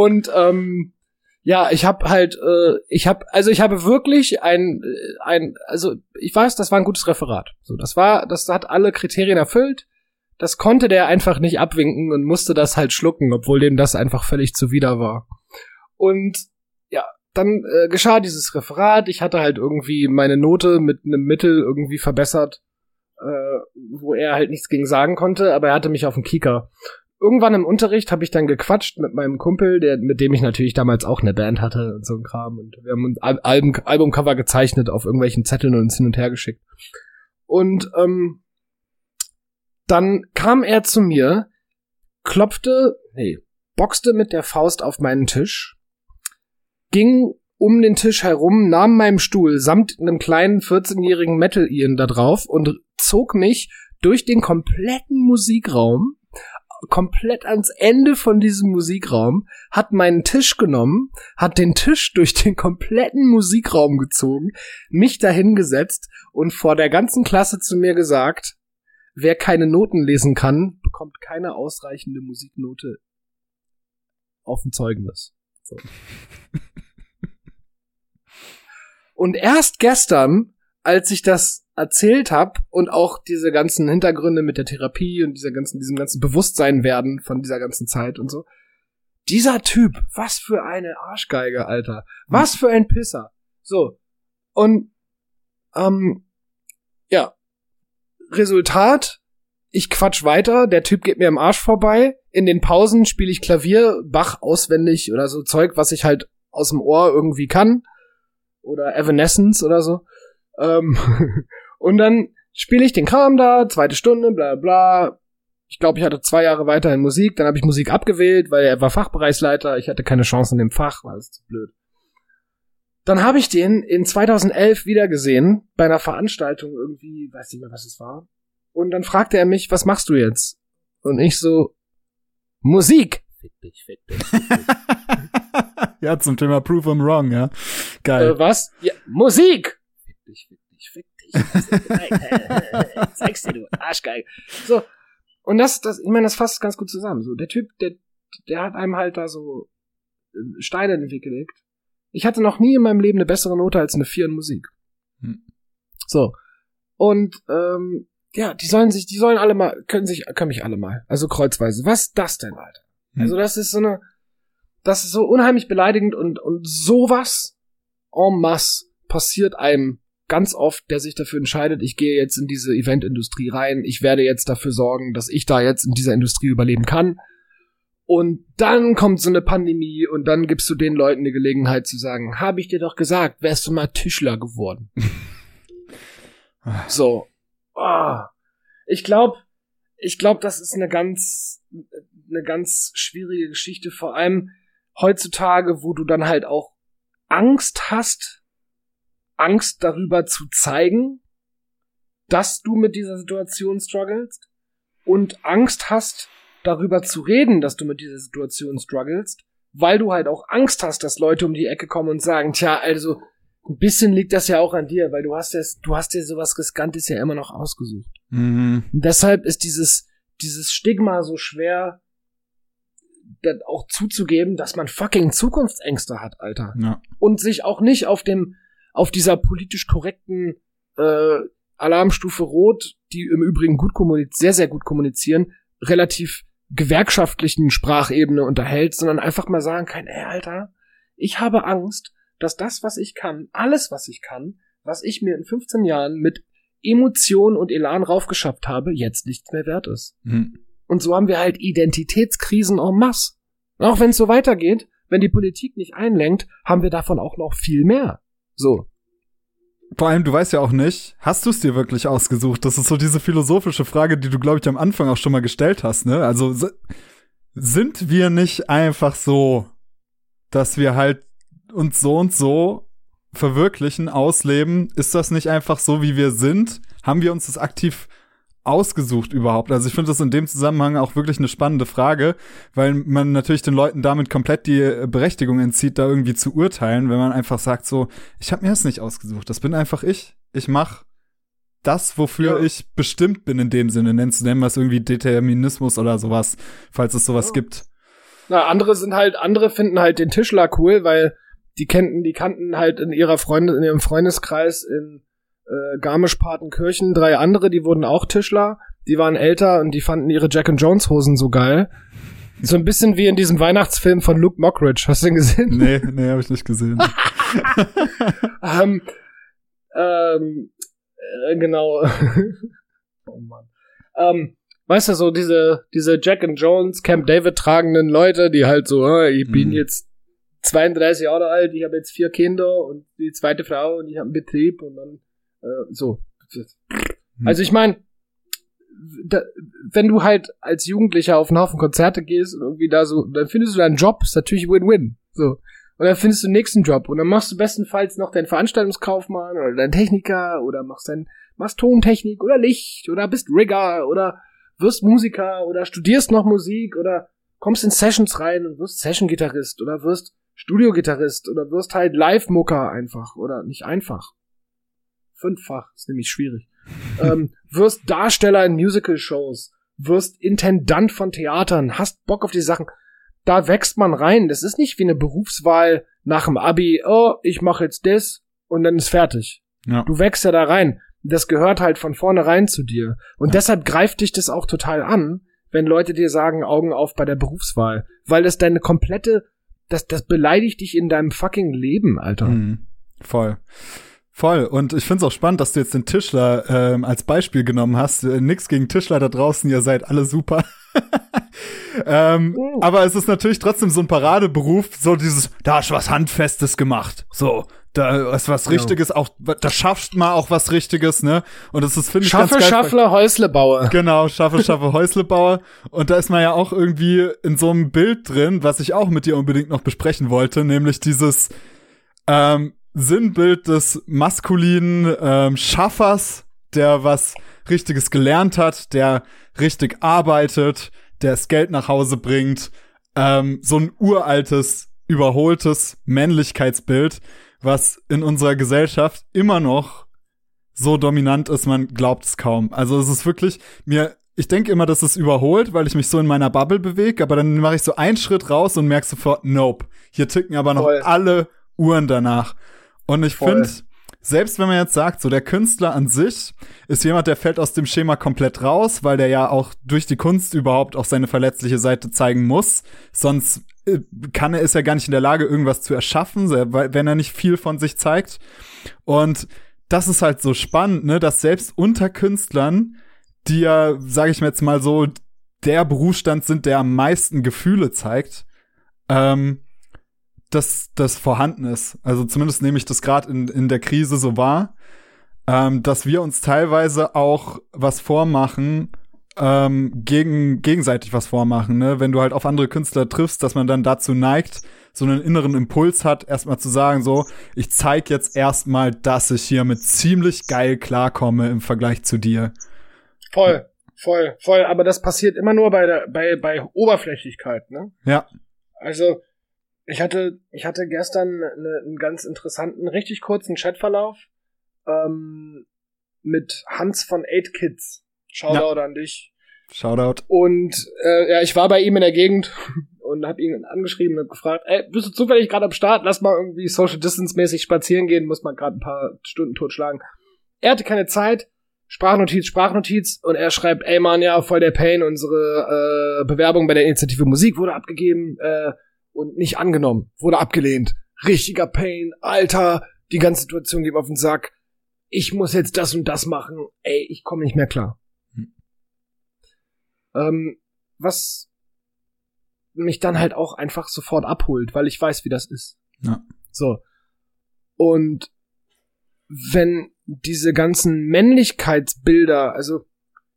Und ähm, ja, ich habe halt, äh, ich habe, also ich habe wirklich ein, äh, ein, also ich weiß, das war ein gutes Referat. So, das war, das hat alle Kriterien erfüllt. Das konnte der einfach nicht abwinken und musste das halt schlucken, obwohl dem das einfach völlig zuwider war. Und ja, dann äh, geschah dieses Referat. Ich hatte halt irgendwie meine Note mit einem Mittel irgendwie verbessert, äh, wo er halt nichts gegen sagen konnte, aber er hatte mich auf den Kieker. Irgendwann im Unterricht habe ich dann gequatscht mit meinem Kumpel, der, mit dem ich natürlich damals auch eine Band hatte und so ein Kram. Und wir haben uns Al Album, Albumcover gezeichnet auf irgendwelchen Zetteln und uns hin und her geschickt. Und ähm, dann kam er zu mir, klopfte, nee, boxte mit der Faust auf meinen Tisch, ging um den Tisch herum, nahm meinem Stuhl samt einem kleinen 14-jährigen Metal-Ian da drauf und zog mich durch den kompletten Musikraum komplett ans Ende von diesem Musikraum, hat meinen Tisch genommen, hat den Tisch durch den kompletten Musikraum gezogen, mich dahingesetzt und vor der ganzen Klasse zu mir gesagt, wer keine Noten lesen kann, bekommt keine ausreichende Musiknote auf ein Zeugnis. So. (laughs) und erst gestern, als ich das erzählt habe und auch diese ganzen Hintergründe mit der Therapie und dieser ganzen, diesem ganzen Bewusstsein werden von dieser ganzen Zeit und so. Dieser Typ, was für eine Arschgeige, Alter. Was für ein Pisser. So. Und, ähm, ja. Resultat, ich quatsch weiter, der Typ geht mir im Arsch vorbei. In den Pausen spiele ich Klavier, Bach auswendig oder so Zeug, was ich halt aus dem Ohr irgendwie kann. Oder Evanescence oder so. Ähm, (laughs) Und dann spiele ich den Kram da, zweite Stunde, bla bla. Ich glaube, ich hatte zwei Jahre weiter in Musik, dann habe ich Musik abgewählt, weil er war Fachbereichsleiter, ich hatte keine Chance in dem Fach, war das zu blöd. Dann habe ich den in 2011 wieder gesehen, bei einer Veranstaltung irgendwie, weiß nicht mehr, was es war. Und dann fragte er mich, was machst du jetzt? Und ich so, Musik. Fick dich, fick dich. Fick dich. (laughs) ja, zum Thema Prove I'm Wrong, ja. Geil. Äh, was? Ja, Musik. Dich, (laughs) fick Zeig's dir, du Arschgeige. So. Und das, das, ich meine, das fasst ganz gut zusammen. So, der Typ, der, der hat einem halt da so äh, Steine in den Weg gelegt. Ich hatte noch nie in meinem Leben eine bessere Note als eine 4 in Musik. Hm. So. Und, ähm, ja, die sollen sich, die sollen alle mal, können sich, können mich alle mal. Also kreuzweise. Was ist das denn, Alter? Hm. Also das ist so eine, das ist so unheimlich beleidigend und, und sowas en masse passiert einem ganz oft, der sich dafür entscheidet, ich gehe jetzt in diese Eventindustrie rein, ich werde jetzt dafür sorgen, dass ich da jetzt in dieser Industrie überleben kann. Und dann kommt so eine Pandemie und dann gibst du den Leuten die Gelegenheit zu sagen, habe ich dir doch gesagt, wärst du mal Tischler geworden. (laughs) so. Oh. Ich glaube, ich glaube, das ist eine ganz, eine ganz schwierige Geschichte, vor allem heutzutage, wo du dann halt auch Angst hast, Angst darüber zu zeigen, dass du mit dieser Situation strugglest und Angst hast, darüber zu reden, dass du mit dieser Situation strugglest, weil du halt auch Angst hast, dass Leute um die Ecke kommen und sagen, tja, also ein bisschen liegt das ja auch an dir, weil du hast ja, du hast ja sowas Riskantes ja immer noch ausgesucht. Mhm. Und deshalb ist dieses, dieses Stigma so schwer, dann auch zuzugeben, dass man fucking Zukunftsängste hat, Alter. Ja. Und sich auch nicht auf dem, auf dieser politisch korrekten äh, Alarmstufe Rot, die im Übrigen gut kommuniziert, sehr, sehr gut kommunizieren, relativ gewerkschaftlichen Sprachebene unterhält, sondern einfach mal sagen kann, ey, Alter, ich habe Angst, dass das, was ich kann, alles, was ich kann, was ich mir in 15 Jahren mit Emotion und Elan raufgeschafft habe, jetzt nichts mehr wert ist. Mhm. Und so haben wir halt Identitätskrisen en masse. Und auch wenn es so weitergeht, wenn die Politik nicht einlenkt, haben wir davon auch noch viel mehr. So. Vor allem, du weißt ja auch nicht, hast du es dir wirklich ausgesucht? Das ist so diese philosophische Frage, die du, glaube ich, am Anfang auch schon mal gestellt hast, ne? Also, sind wir nicht einfach so, dass wir halt uns so und so verwirklichen, ausleben? Ist das nicht einfach so, wie wir sind? Haben wir uns das aktiv ausgesucht überhaupt? Also ich finde das in dem Zusammenhang auch wirklich eine spannende Frage, weil man natürlich den Leuten damit komplett die Berechtigung entzieht, da irgendwie zu urteilen, wenn man einfach sagt so, ich habe mir das nicht ausgesucht, das bin einfach ich. Ich mache das, wofür ja. ich bestimmt bin in dem Sinne. Nennst, nennen wir es irgendwie Determinismus oder sowas, falls es sowas ja. gibt. Na, andere sind halt, andere finden halt den Tischler cool, weil die kannten, die kannten halt in ihrer Freunde, in ihrem Freundeskreis in äh, Garmisch-Partenkirchen drei andere, die wurden auch Tischler. Die waren älter und die fanden ihre Jack and Jones Hosen so geil. So ein bisschen wie in diesem Weihnachtsfilm von Luke Mockridge. Hast du den gesehen? Nee, nee, habe ich nicht gesehen. (laughs) ähm, ähm, äh, genau. (laughs) oh Mann. Ähm, weißt du, so diese, diese Jack and Jones, Camp David tragenden Leute, die halt so, äh, ich bin Mhm. jetzt 32 Jahre alt, ich habe jetzt vier Kinder und die zweite Frau und ich habe einen Betrieb und dann äh, so. Also ich meine, wenn du halt als Jugendlicher auf einen Haufen Konzerte gehst und irgendwie da so, dann findest du deinen Job, ist natürlich Win-Win. So. Und dann findest du den nächsten Job und dann machst du bestenfalls noch deinen Veranstaltungskaufmann oder deinen Techniker oder machst dein, machst Tontechnik oder Licht oder bist Rigger oder wirst Musiker oder studierst noch Musik oder kommst in Sessions rein und wirst Session-Gitarrist oder wirst Studio-Gitarrist oder wirst halt Live-Mucker einfach oder nicht einfach. Fünffach, ist nämlich schwierig. ähm, wirst Darsteller in Musical-Shows, wirst Intendant von Theatern, hast Bock auf die Sachen. Da wächst man rein. Das ist nicht wie eine Berufswahl nach dem Abi, oh, ich mache jetzt das und dann ist fertig. Ja. Du wächst ja da rein. Das gehört halt von vornherein zu dir. Und Ja. deshalb greift dich das auch total an, wenn Leute dir sagen, Augen auf bei der Berufswahl. Weil das deine komplette, das, das beleidigt dich in deinem fucking Leben, Alter. Mhm. Voll. Voll. Und ich find's auch spannend, dass du jetzt den Tischler ähm, als Beispiel genommen hast. Äh, nix gegen Tischler da draußen, ihr seid alle super. (laughs) ähm, Oh. Aber es ist natürlich trotzdem so ein Paradeberuf, so dieses, da hast du was Handfestes gemacht. So, da ist was Ja. Richtiges, auch, da schaffst mal auch was Richtiges, ne? Und das ist, finde ich, Schaffe, ganz geil. Schaffler, Häuslebauer. Genau, schaffe, schaffe (laughs) Häuslebauer. Und da ist man ja auch irgendwie in so einem Bild drin, was ich auch mit dir unbedingt noch besprechen wollte, nämlich dieses ähm, Sinnbild des maskulinen ähm, Schaffers, der was Richtiges gelernt hat, der richtig arbeitet, der das Geld nach Hause bringt. Ähm, so ein uraltes, überholtes Männlichkeitsbild, was in unserer Gesellschaft immer noch so dominant ist, man glaubt es kaum. Also es ist wirklich mir ich denke immer, das ist überholt, weil ich mich so in meiner Bubble bewege, aber dann mache ich so einen Schritt raus und merke sofort, nope. Hier ticken aber noch Voll. alle Uhren danach. Und ich finde, selbst wenn man jetzt sagt, so der Künstler an sich ist jemand, der fällt aus dem Schema komplett raus, weil der ja auch durch die Kunst überhaupt auch seine verletzliche Seite zeigen muss. Sonst äh, kann er, ist er gar nicht in der Lage, irgendwas zu erschaffen, wenn er nicht viel von sich zeigt. Und das ist halt so spannend, ne, dass selbst unter Künstlern, die ja, sage ich mir jetzt mal so, der Berufsstand sind, der am meisten Gefühle zeigt, ähm, dass das vorhanden ist. Also zumindest nehme ich das gerade in, in der Krise so wahr, ähm, dass wir uns teilweise auch was vormachen, ähm, gegen, gegenseitig was vormachen, ne? Wenn du halt auf andere Künstler triffst, dass man dann dazu neigt, so einen inneren Impuls hat, erstmal zu sagen, so, ich zeig jetzt erstmal, dass ich hier mit ziemlich geil klarkomme im Vergleich zu dir. Voll, voll, voll. Aber das passiert immer nur bei der, bei, bei Oberflächlichkeit, ne? Ja. Also, ich hatte, ich hatte gestern ne, einen ganz interessanten, richtig kurzen Chatverlauf ähm, mit Hans von 8 Kids. Shoutout an dich. Shoutout. Und äh, ja, ich war bei ihm in der Gegend (laughs) und habe ihn angeschrieben und gefragt, ey, bist du zufällig gerade am Start? Lass mal irgendwie Social Distance mäßig spazieren gehen, muss man gerade ein paar Stunden totschlagen. Er hatte keine Zeit, Sprachnotiz, Sprachnotiz und er schreibt, ey Mann, ja, voll der Pain, unsere äh, Bewerbung bei der Initiative Musik wurde abgegeben äh, und nicht angenommen, wurde abgelehnt. Richtiger Pain, Alter, die ganze Situation geht auf den Sack. Ich muss jetzt das und das machen. Ey, ich komme nicht mehr klar. Ähm, was mich dann halt auch einfach sofort abholt, weil ich weiß, wie das ist. Ja. So. Und wenn diese ganzen Männlichkeitsbilder, also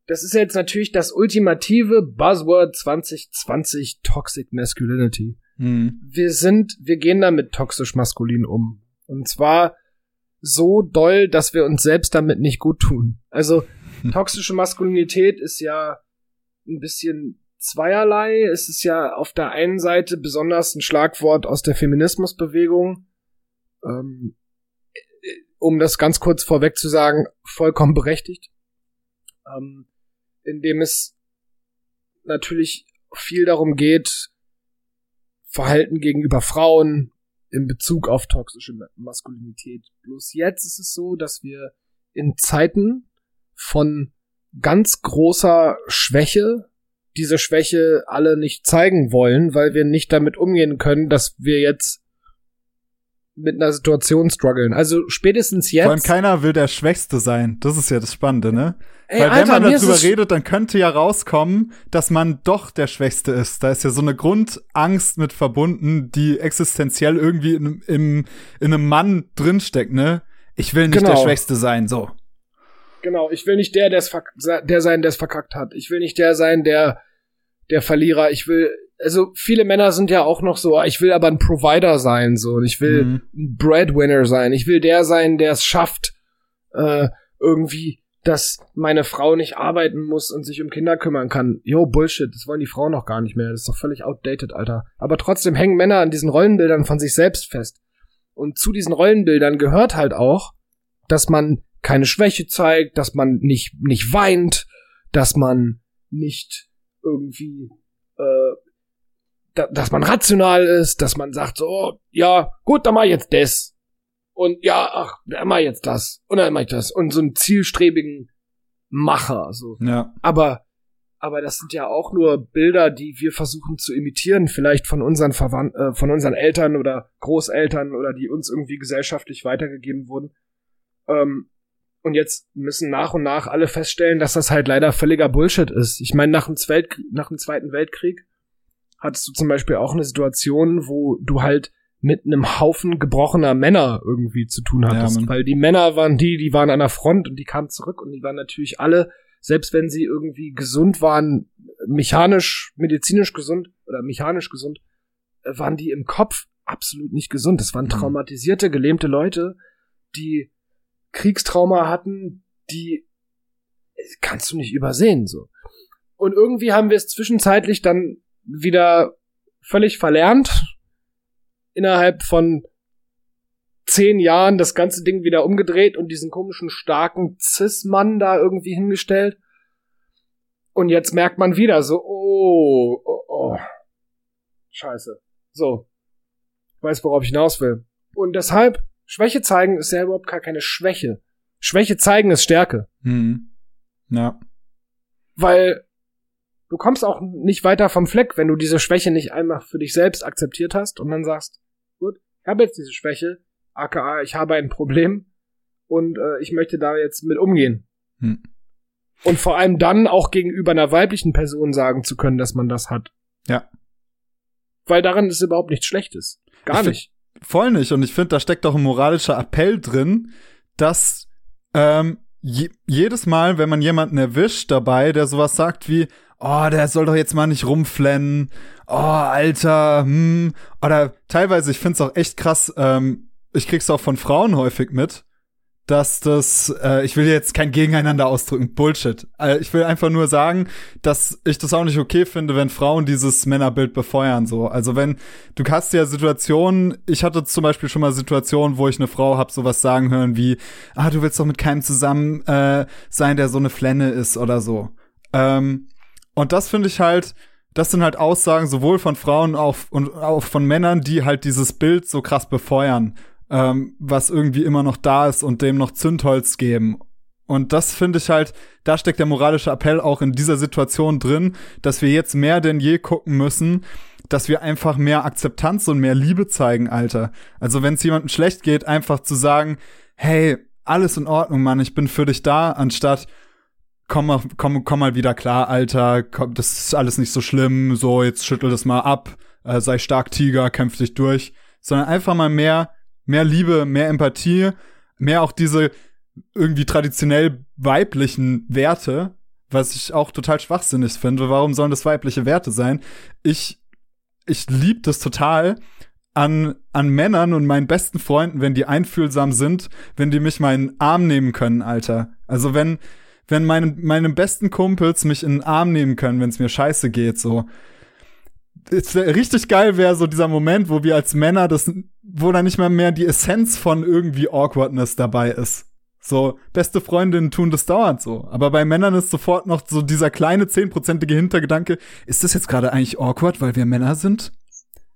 das ist jetzt natürlich das ultimative Buzzword 2020 Toxic Masculinity. Mhm. Wir sind, wir gehen damit toxisch maskulin um. Und zwar so doll, dass wir uns selbst damit nicht gut tun. Also (laughs) toxische Maskulinität ist ja ein bisschen zweierlei. Es ist ja auf der einen Seite besonders ein Schlagwort aus der Feminismusbewegung. Ähm, um das ganz kurz vorweg zu sagen, vollkommen berechtigt. Ähm, indem es natürlich viel darum geht, Verhalten gegenüber Frauen in Bezug auf toxische Maskulinität. Bloß jetzt ist es so, dass wir in Zeiten von ganz großer Schwäche diese Schwäche alle nicht zeigen wollen, weil wir nicht damit umgehen können, dass wir jetzt mit einer Situation strugglen. Also spätestens jetzt. Vor allem keiner will der Schwächste sein. Das ist ja das Spannende, ne? Ey, Weil Alter, wenn man darüber redet, dann könnte ja rauskommen, dass man doch der Schwächste ist. Da ist ja so eine Grundangst mit verbunden, die existenziell irgendwie in, im, in einem Mann drinsteckt, ne? Ich will nicht Genau. der Schwächste sein, so. Genau, ich will nicht der, der's der sein, der es verkackt hat. Ich will nicht der sein, der der Verlierer. Ich will, also viele Männer sind ja auch noch so, ich will aber ein Provider sein, so. Und ich will Mhm. ein Breadwinner sein. Ich will der sein, der es schafft, äh, irgendwie, dass meine Frau nicht arbeiten muss und sich um Kinder kümmern kann. Yo, Bullshit, das wollen die Frauen noch gar nicht mehr. Das ist doch völlig outdated, Alter. Aber trotzdem hängen Männer an diesen Rollenbildern von sich selbst fest. Und zu diesen Rollenbildern gehört halt auch, dass man keine Schwäche zeigt, dass man nicht, nicht weint, dass man nicht irgendwie, äh, da, dass man rational ist, dass man sagt so, oh, ja, gut, dann mach ich jetzt das. Und ja, ach, dann mach ich jetzt das. Und dann mach ich das. Und so einen zielstrebigen Macher, so. Ja. Aber, aber das sind ja auch nur Bilder, die wir versuchen zu imitieren, vielleicht von unseren Verwandten, äh, von unseren Eltern oder Großeltern oder die uns irgendwie gesellschaftlich weitergegeben wurden. Ähm, und jetzt müssen nach und nach alle feststellen, dass das halt leider völliger Bullshit ist. Ich meine, nach dem, nach dem Zweiten Weltkrieg hattest du zum Beispiel auch eine Situation, wo du halt mit einem Haufen gebrochener Männer irgendwie zu tun hattest. Mann. weil die Männer waren die, die waren an der Front und die kamen zurück und die waren natürlich alle, selbst wenn sie irgendwie gesund waren, mechanisch, medizinisch gesund oder mechanisch gesund, äh, waren die im Kopf absolut nicht gesund. Das waren Mhm. traumatisierte, gelähmte Leute, die Kriegstrauma hatten, die äh, kannst du nicht übersehen, so. Und irgendwie haben wir es zwischenzeitlich dann wieder völlig verlernt. Innerhalb von zehn Jahren das ganze Ding wieder umgedreht und diesen komischen starken Cis-Mann da irgendwie hingestellt. Und jetzt merkt man wieder so, oh, oh, oh. Scheiße. So. Ich weiß, worauf ich hinaus will. Und deshalb, Schwäche zeigen ist ja überhaupt gar keine Schwäche. Schwäche zeigen ist Stärke. Mhm. Ja. Weil du kommst auch nicht weiter vom Fleck, wenn du diese Schwäche nicht einmal für dich selbst akzeptiert hast und dann sagst, gut, ich habe jetzt diese Schwäche, aka ich habe ein Problem und äh, ich möchte da jetzt mit umgehen. Hm. Und vor allem dann auch gegenüber einer weiblichen Person sagen zu können, dass man das hat. Ja. Weil daran ist überhaupt nichts Schlechtes. Gar Ich find- nicht. Voll nicht. Und ich finde, da steckt auch ein moralischer Appell drin, dass ähm, je jedes Mal, wenn man jemanden erwischt dabei, der sowas sagt wie, oh, der soll doch jetzt mal nicht rumflennen, oh, Alter, hm. Oder teilweise, ich find's auch echt krass, ähm, ich krieg's auch von Frauen häufig mit, dass das, äh, ich will jetzt kein Gegeneinander ausdrücken, Bullshit. Äh, ich will einfach nur sagen, dass ich das auch nicht okay finde, wenn Frauen dieses Männerbild befeuern, so. Also wenn, du hast ja Situationen, ich hatte zum Beispiel schon mal Situationen, wo ich eine Frau hab sowas sagen hören wie, ah, du willst doch mit keinem zusammen äh, sein, der so eine Flenne ist oder so. Ähm, und das finde ich halt, das sind halt Aussagen sowohl von Frauen auf, und auch von Männern, die halt dieses Bild so krass befeuern, ähm, was irgendwie immer noch da ist und dem noch Zündholz geben. Und das finde ich halt, da steckt der moralische Appell auch in dieser Situation drin, dass wir jetzt mehr denn je gucken müssen, dass wir einfach mehr Akzeptanz und mehr Liebe zeigen, Alter. Also wenn es jemandem schlecht geht, einfach zu sagen, hey, alles in Ordnung, Mann, ich bin für dich da, anstatt komm mal, komm, komm mal wieder klar, Alter, komm, das ist alles nicht so schlimm, so, jetzt schüttel das mal ab, äh, sei stark, Tiger, kämpf dich durch, sondern einfach mal mehr, mehr Liebe, mehr Empathie, mehr auch diese irgendwie traditionell weiblichen Werte, was ich auch total schwachsinnig finde. Warum sollen das weibliche Werte sein? Ich, ich lieb das total an, an Männern und meinen besten Freunden, wenn die einfühlsam sind, wenn die mich mal in den Arm nehmen können, Alter. Also wenn, wenn meine, meine besten Kumpels mich in den Arm nehmen können, wenn es mir scheiße geht, so. Es wär, richtig geil wäre so dieser Moment, wo wir als Männer das, wo da nicht mal mehr die Essenz von irgendwie Awkwardness dabei ist. So, beste Freundinnen tun das dauernd so. Aber bei Männern ist sofort noch so dieser kleine zehnprozentige Hintergedanke, ist das jetzt gerade eigentlich awkward, weil wir Männer sind?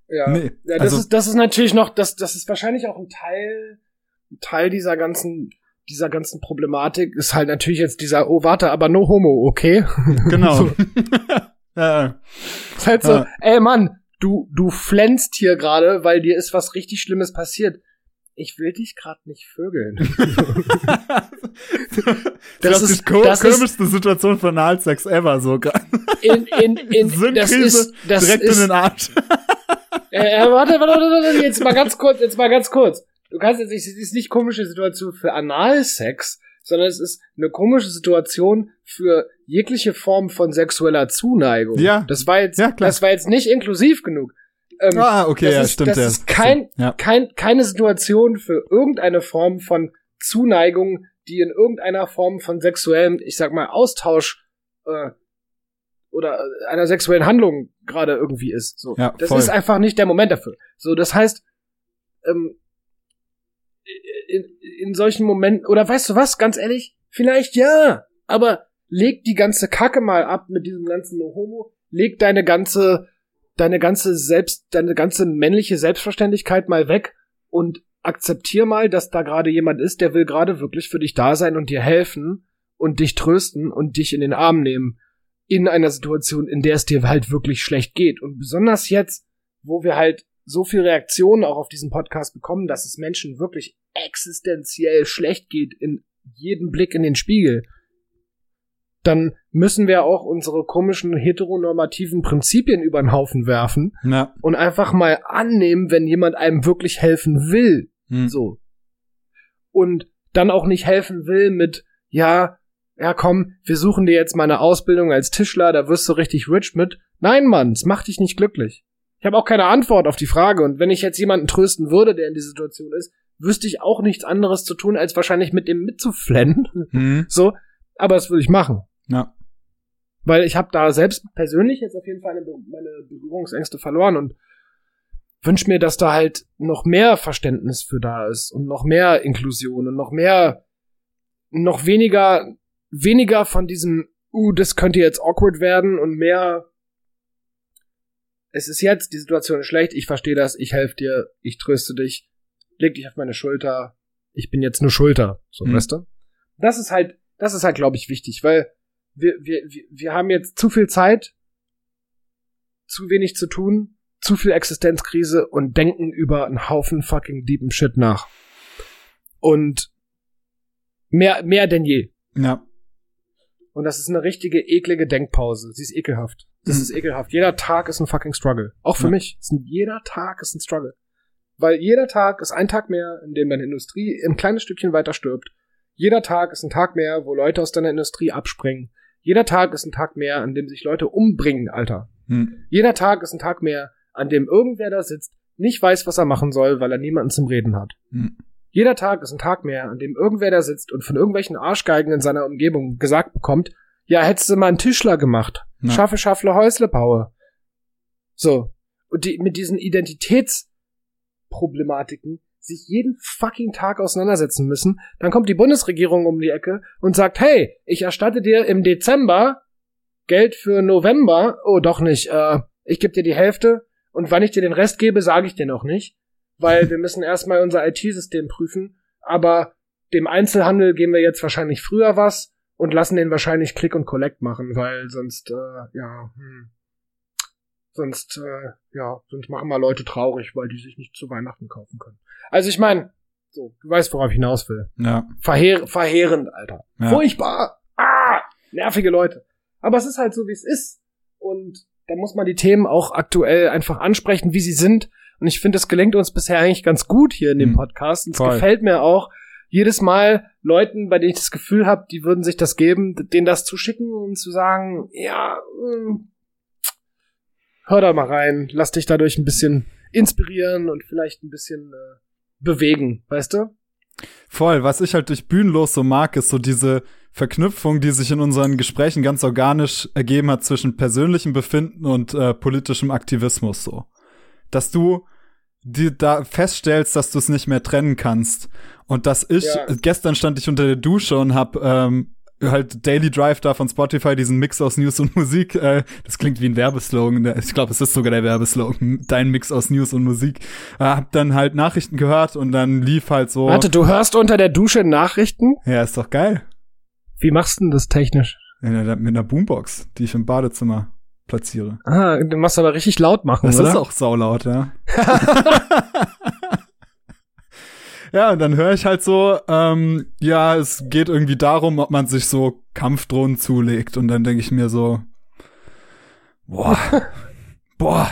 Ja, Nee, ja das, also- ist, das ist natürlich noch, das, das ist wahrscheinlich auch ein Teil, ein Teil dieser ganzen, dieser ganzen Problematik ist halt natürlich jetzt dieser, oh warte, aber no homo, okay? (laughs) Genau. (laughs) ja, Ist halt so, Ja. ey Mann, du, du flänzt hier gerade, weil dir ist was richtig Schlimmes passiert. ich will dich gerade nicht vögeln. (laughs) das, ist die das ist- komischste Situation für Analsex ever, so gerade. In, in, in, das Sinnkrise, ist, das direkt ist, in den Arsch. Äh, äh, warte, warte, warte, warte, jetzt mal ganz kurz, jetzt mal ganz kurz. Du kannst jetzt nicht, es ist nicht komische Situation für Analsex, sondern es ist eine komische Situation für jegliche Form von sexueller Zuneigung. Ja. Das war jetzt, Ja, klar. das war jetzt nicht inklusiv genug. Ähm, Ah, okay, ja, ist, stimmt. Das ja. ist kein, Ja. kein, keine Situation für irgendeine Form von Zuneigung, die in irgendeiner Form von sexuellem, ich sag mal, Austausch äh, oder äh, einer sexuellen Handlung gerade irgendwie ist. So. Ja, das voll. ist einfach nicht der Moment dafür. So, das heißt, ähm, in, in solchen Momenten, oder weißt du was, ganz ehrlich, vielleicht ja, aber leg die ganze Kacke mal ab mit diesem ganzen No Homo, leg deine ganze, deine ganze Selbst, deine ganze männliche Selbstverständlichkeit mal weg und akzeptier mal, dass da gerade jemand ist, der will gerade wirklich für dich da sein und dir helfen und dich trösten und dich in den Arm nehmen in einer Situation, in der es dir halt wirklich schlecht geht. Und besonders jetzt, wo wir halt so viel Reaktionen auch auf diesen Podcast bekommen, dass es Menschen wirklich existenziell schlecht geht in jedem Blick in den Spiegel, dann müssen wir auch unsere komischen heteronormativen Prinzipien über den Haufen werfen Ja. und einfach mal annehmen, wenn jemand einem wirklich helfen will. Hm. So. Und dann auch nicht helfen will mit, ja, ja komm, wir suchen dir jetzt mal eine Ausbildung als Tischler, da wirst du richtig rich mit. Nein, Mann, es macht dich nicht glücklich. Ich habe auch keine Antwort auf die Frage. Und wenn ich jetzt jemanden trösten würde, der in dieser Situation ist, wüsste ich auch nichts anderes zu tun, als wahrscheinlich mit dem mitzuflennen. Hm. So, aber das würde ich machen. Ja. Weil ich habe da selbst persönlich jetzt auf jeden Fall meine Berührungsängste verloren und wünsche mir, dass da halt noch mehr Verständnis für da ist und noch mehr Inklusion und noch mehr, noch weniger, weniger von diesem, uh, das könnte jetzt awkward werden und mehr, es ist jetzt, die Situation ist schlecht, ich verstehe das, ich helfe dir, ich tröste dich, leg dich auf meine Schulter, ich bin jetzt nur Schulter, so, Hm. weißt du? Das ist halt, das ist halt, glaube ich, wichtig, weil wir, wir, wir, wir haben jetzt zu viel Zeit, zu wenig zu tun, zu viel Existenzkrise und denken über einen Haufen fucking deepen Shit nach. Und mehr, mehr denn je. Ja. Und das ist eine richtige eklige Denkpause. Sie ist ekelhaft. Das Mhm. ist ekelhaft. Jeder Tag ist ein fucking Struggle. Auch für Ja. mich. Es sind- Jeder Tag ist ein Struggle. Weil jeder Tag ist ein Tag mehr, in dem deine Industrie ein kleines Stückchen weiter stirbt. Jeder Tag ist ein Tag mehr, wo Leute aus deiner Industrie abspringen. Jeder Tag ist ein Tag mehr, an dem sich Leute umbringen, Alter. Hm. Jeder Tag ist ein Tag mehr, an dem irgendwer da sitzt, nicht weiß, was er machen soll, weil er niemanden zum Reden hat. Hm. Jeder Tag ist ein Tag mehr, an dem irgendwer da sitzt und von irgendwelchen Arschgeigen in seiner Umgebung gesagt bekommt, ja, hättest du mal einen Tischler gemacht. Ja. Schaffe, schaffle, Häusle, baue. So. Und die, mit diesen Identitätsproblematiken sich jeden fucking Tag auseinandersetzen müssen, dann kommt die Bundesregierung um die Ecke und sagt, hey, ich erstatte dir im Dezember Geld für November. Oh, doch nicht. Äh, ich gebe dir die Hälfte und wann ich dir den Rest gebe, sage ich dir noch nicht, weil wir müssen erstmal unser IT-System prüfen. Aber dem Einzelhandel geben wir jetzt wahrscheinlich früher was und lassen den wahrscheinlich Click und Collect machen, weil sonst, äh, ja, hm, sonst, äh, ja, sonst machen wir Leute traurig, weil die sich nicht zu Weihnachten kaufen können. Also ich meine, so, du weißt, worauf ich hinaus will. Ja. Verheer verheerend, Alter. Ja. Furchtbar. Ah, nervige Leute. Aber es ist halt so, wie es ist. Und da muss man die Themen auch aktuell einfach ansprechen, wie sie sind. Und ich finde, es gelingt uns bisher eigentlich ganz gut hier in dem Mhm. Podcast. Und es gefällt mir auch jedes Mal Leuten, bei denen ich das Gefühl habe, die würden sich das geben, denen das zu schicken und zu sagen, ja, mm, hör da mal rein, lass dich dadurch ein bisschen inspirieren und vielleicht ein bisschen äh, bewegen, weißt du? Voll, was ich halt durch Bühnenlos so mag, ist so diese Verknüpfung, die sich in unseren Gesprächen ganz organisch ergeben hat zwischen persönlichem Befinden und äh, politischem Aktivismus so. Dass du die da feststellst, dass du es nicht mehr trennen kannst. Und dass ich, Ja. gestern stand ich unter der Dusche und hab ähm, halt Daily Drive da von Spotify, diesen Mix aus News und Musik, äh, das klingt wie ein Werbeslogan, der- ich glaube, es ist sogar der Werbeslogan, dein Mix aus News und Musik. Äh, hab dann halt Nachrichten gehört und dann lief halt so. Warte, du hörst unter der Dusche Nachrichten? Ja, ist doch geil. Wie machst du denn das technisch? In der, mit einer Boombox, die ich im Badezimmer platziere. Ah, du machst aber richtig laut machen, Das oder? ist auch saulaut, ja. (laughs) Ja, und dann höre ich halt so, ähm, ja, es geht irgendwie darum, ob man sich so Kampfdrohnen zulegt. Und dann denke ich mir so, boah, boah,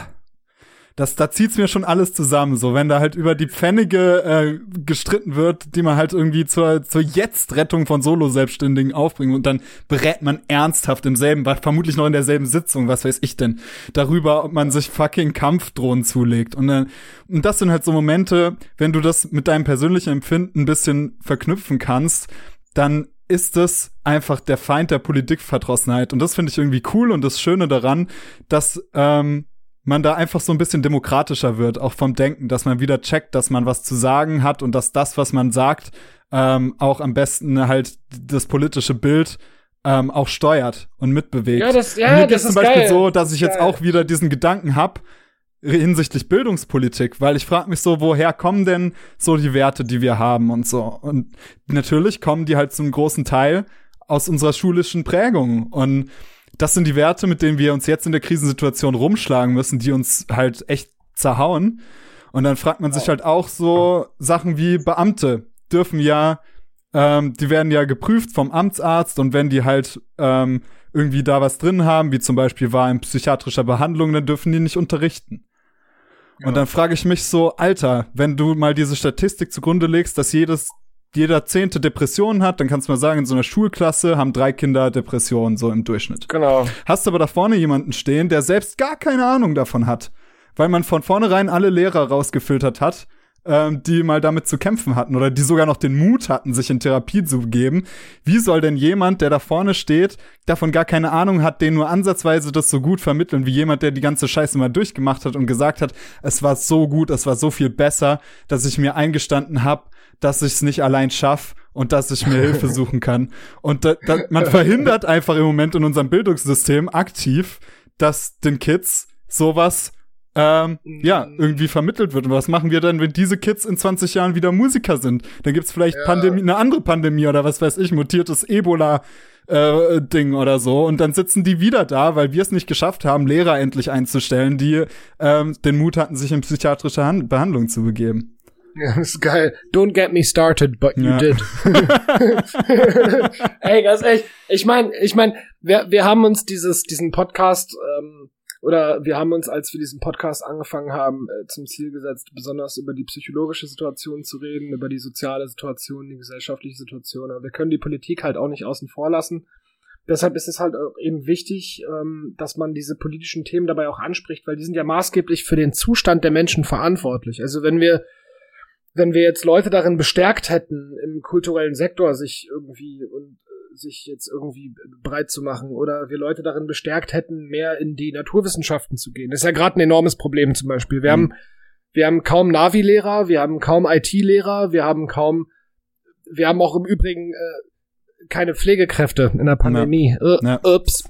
das, da zieht's mir schon alles zusammen. So, wenn da halt über die Pfennige äh, gestritten wird, die man halt irgendwie zur, zur Jetzt-Rettung von Solo-Selbstständigen aufbringt und dann berät man ernsthaft im selben, vermutlich noch in derselben Sitzung, was weiß ich denn, darüber, ob man sich fucking Kampfdrohnen zulegt. Und, dann, und das sind halt so Momente, wenn du das mit deinem persönlichen Empfinden ein bisschen verknüpfen kannst, dann ist es einfach der Feind der Politikverdrossenheit. Und das finde ich irgendwie cool und das Schöne daran, dass ähm, man da einfach so ein bisschen demokratischer wird, auch vom Denken, dass man wieder checkt, dass man was zu sagen hat und dass das, was man sagt, ähm, auch am besten halt das politische Bild ähm, auch steuert und mitbewegt. Ja, das, ja, Mir das zum ist Beispiel geil. so, dass ich jetzt Geil. auch wieder diesen Gedanken hab hinsichtlich Bildungspolitik, weil ich frage mich so, woher kommen denn so die Werte, die wir haben und so. Und natürlich kommen die halt zum großen Teil aus unserer schulischen Prägung. Und das sind die Werte, mit denen wir uns jetzt in der Krisensituation rumschlagen müssen, die uns halt echt zerhauen. Und dann fragt man sich halt auch so Sachen wie Beamte dürfen ja, ähm, die werden ja geprüft vom Amtsarzt und wenn die halt ähm, irgendwie da was drin haben, wie zum Beispiel war in psychiatrischer Behandlung, dann dürfen die nicht unterrichten. Und dann frage ich mich so, Alter, wenn du mal diese Statistik zugrunde legst, dass jedes jeder zehnte Depressionen hat, dann kannst du mal sagen, in so einer Schulklasse haben drei Kinder Depressionen so im Durchschnitt. Genau. Hast aber da vorne jemanden stehen, der selbst gar keine Ahnung davon hat, weil man von vornherein alle Lehrer rausgefiltert hat, ähm, die mal damit zu kämpfen hatten oder die sogar noch den Mut hatten, sich in Therapie zu begeben. Wie soll denn jemand, der da vorne steht, davon gar keine Ahnung hat, den nur ansatzweise das so gut vermitteln, wie jemand, der die ganze Scheiße mal durchgemacht hat und gesagt hat, es war so gut, es war so viel besser, dass ich mir eingestanden habe, dass ich es nicht allein schaff und dass ich mir Hilfe suchen kann. Und da, da, man verhindert einfach im Moment in unserem Bildungssystem aktiv, dass den Kids sowas ähm, ja, irgendwie vermittelt wird. Und was machen wir dann, wenn diese Kids in 20 Jahren wieder Musiker sind? Dann gibt's vielleicht Ja. Pandemie, eine andere Pandemie oder was weiß ich, mutiertes Ebola. Äh, Ding oder so und dann sitzen die wieder da, weil wir es nicht geschafft haben, Lehrer endlich einzustellen, die ähm, den Mut hatten, sich in psychiatrische Han Behandlung zu begeben. Ja, das ist geil. Don't get me started, but you Ja. did. (laughs) Ey, ganz echt. Ich meine, ich meine, wir, wir haben uns dieses, diesen Podcast, ähm, oder wir haben uns, als wir diesen Podcast angefangen haben, äh, zum Ziel gesetzt, besonders über die psychologische Situation zu reden, über die soziale Situation, die gesellschaftliche Situation. Aber wir können die Politik halt auch nicht außen vor lassen. Deshalb ist es halt eben wichtig, ähm, dass man diese politischen Themen dabei auch anspricht, weil die sind ja maßgeblich für den Zustand der Menschen verantwortlich. Also wenn wir wenn wir jetzt Leute darin bestärkt hätten, im kulturellen Sektor sich irgendwie und äh, sich jetzt irgendwie breit zu machen oder wir Leute darin bestärkt hätten, mehr in die Naturwissenschaften zu gehen. Das ist ja gerade ein enormes Problem zum Beispiel. Wir Mhm. haben wir haben kaum Navi-Lehrer, wir haben kaum IT-Lehrer, wir haben kaum wir haben auch im Übrigen äh, keine Pflegekräfte in der Pandemie. Äh, Ja. Ups.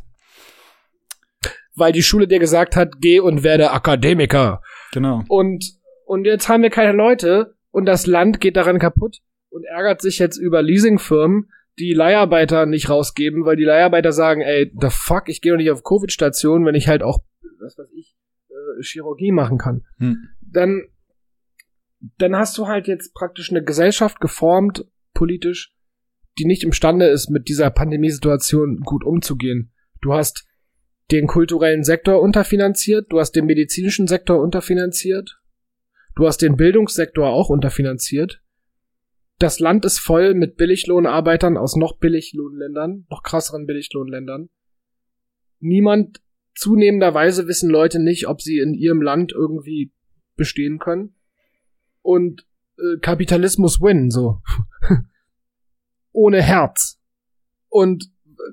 Weil die Schule dir gesagt hat, geh und werde Akademiker. Genau. Und, und jetzt haben wir keine Leute und das Land geht daran kaputt und ärgert sich jetzt über Leasingfirmen, die Leiharbeiter nicht rausgeben, weil die Leiharbeiter sagen, ey, the fuck, ich gehe doch nicht auf Covid-Station, wenn ich halt auch, was weiß ich, äh, Chirurgie machen kann. Hm. Dann, dann hast du halt jetzt praktisch eine Gesellschaft geformt, politisch, die nicht imstande ist, mit dieser Pandemiesituation gut umzugehen. Du hast den kulturellen Sektor unterfinanziert, du hast den medizinischen Sektor unterfinanziert, du hast den Bildungssektor auch unterfinanziert. Das Land ist voll mit Billiglohnarbeitern aus noch Billiglohnländern, noch krasseren Billiglohnländern. Niemand, zunehmenderweise wissen Leute nicht, ob sie in ihrem Land irgendwie bestehen können. Und äh, Kapitalismus win, so. (laughs) Ohne Herz. Und äh,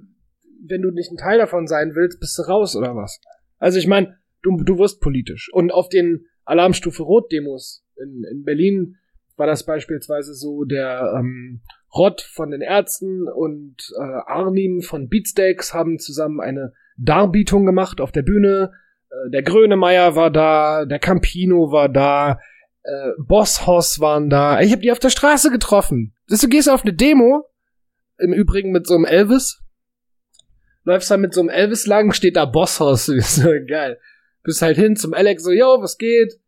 wenn du nicht ein Teil davon sein willst, bist du raus oder was? Also ich meine, du, du wirst politisch. Und auf den Alarmstufe Rot-Demos in, in Berlin war das beispielsweise so, der ähm, Rott von den Ärzten und äh, Arnim von Beatsteaks haben zusammen eine Darbietung gemacht auf der Bühne. Äh, der Grönemeyer war da, der Campino war da, äh, Boss Hoss waren da. Ich habe die auf der Straße getroffen. Du gehst auf eine Demo, im Übrigen mit so einem Elvis, läufst da mit so einem Elvis lang, steht da Boss Hoss, (laughs) ist so geil. Bist halt hin zum Alex so, yo, was geht?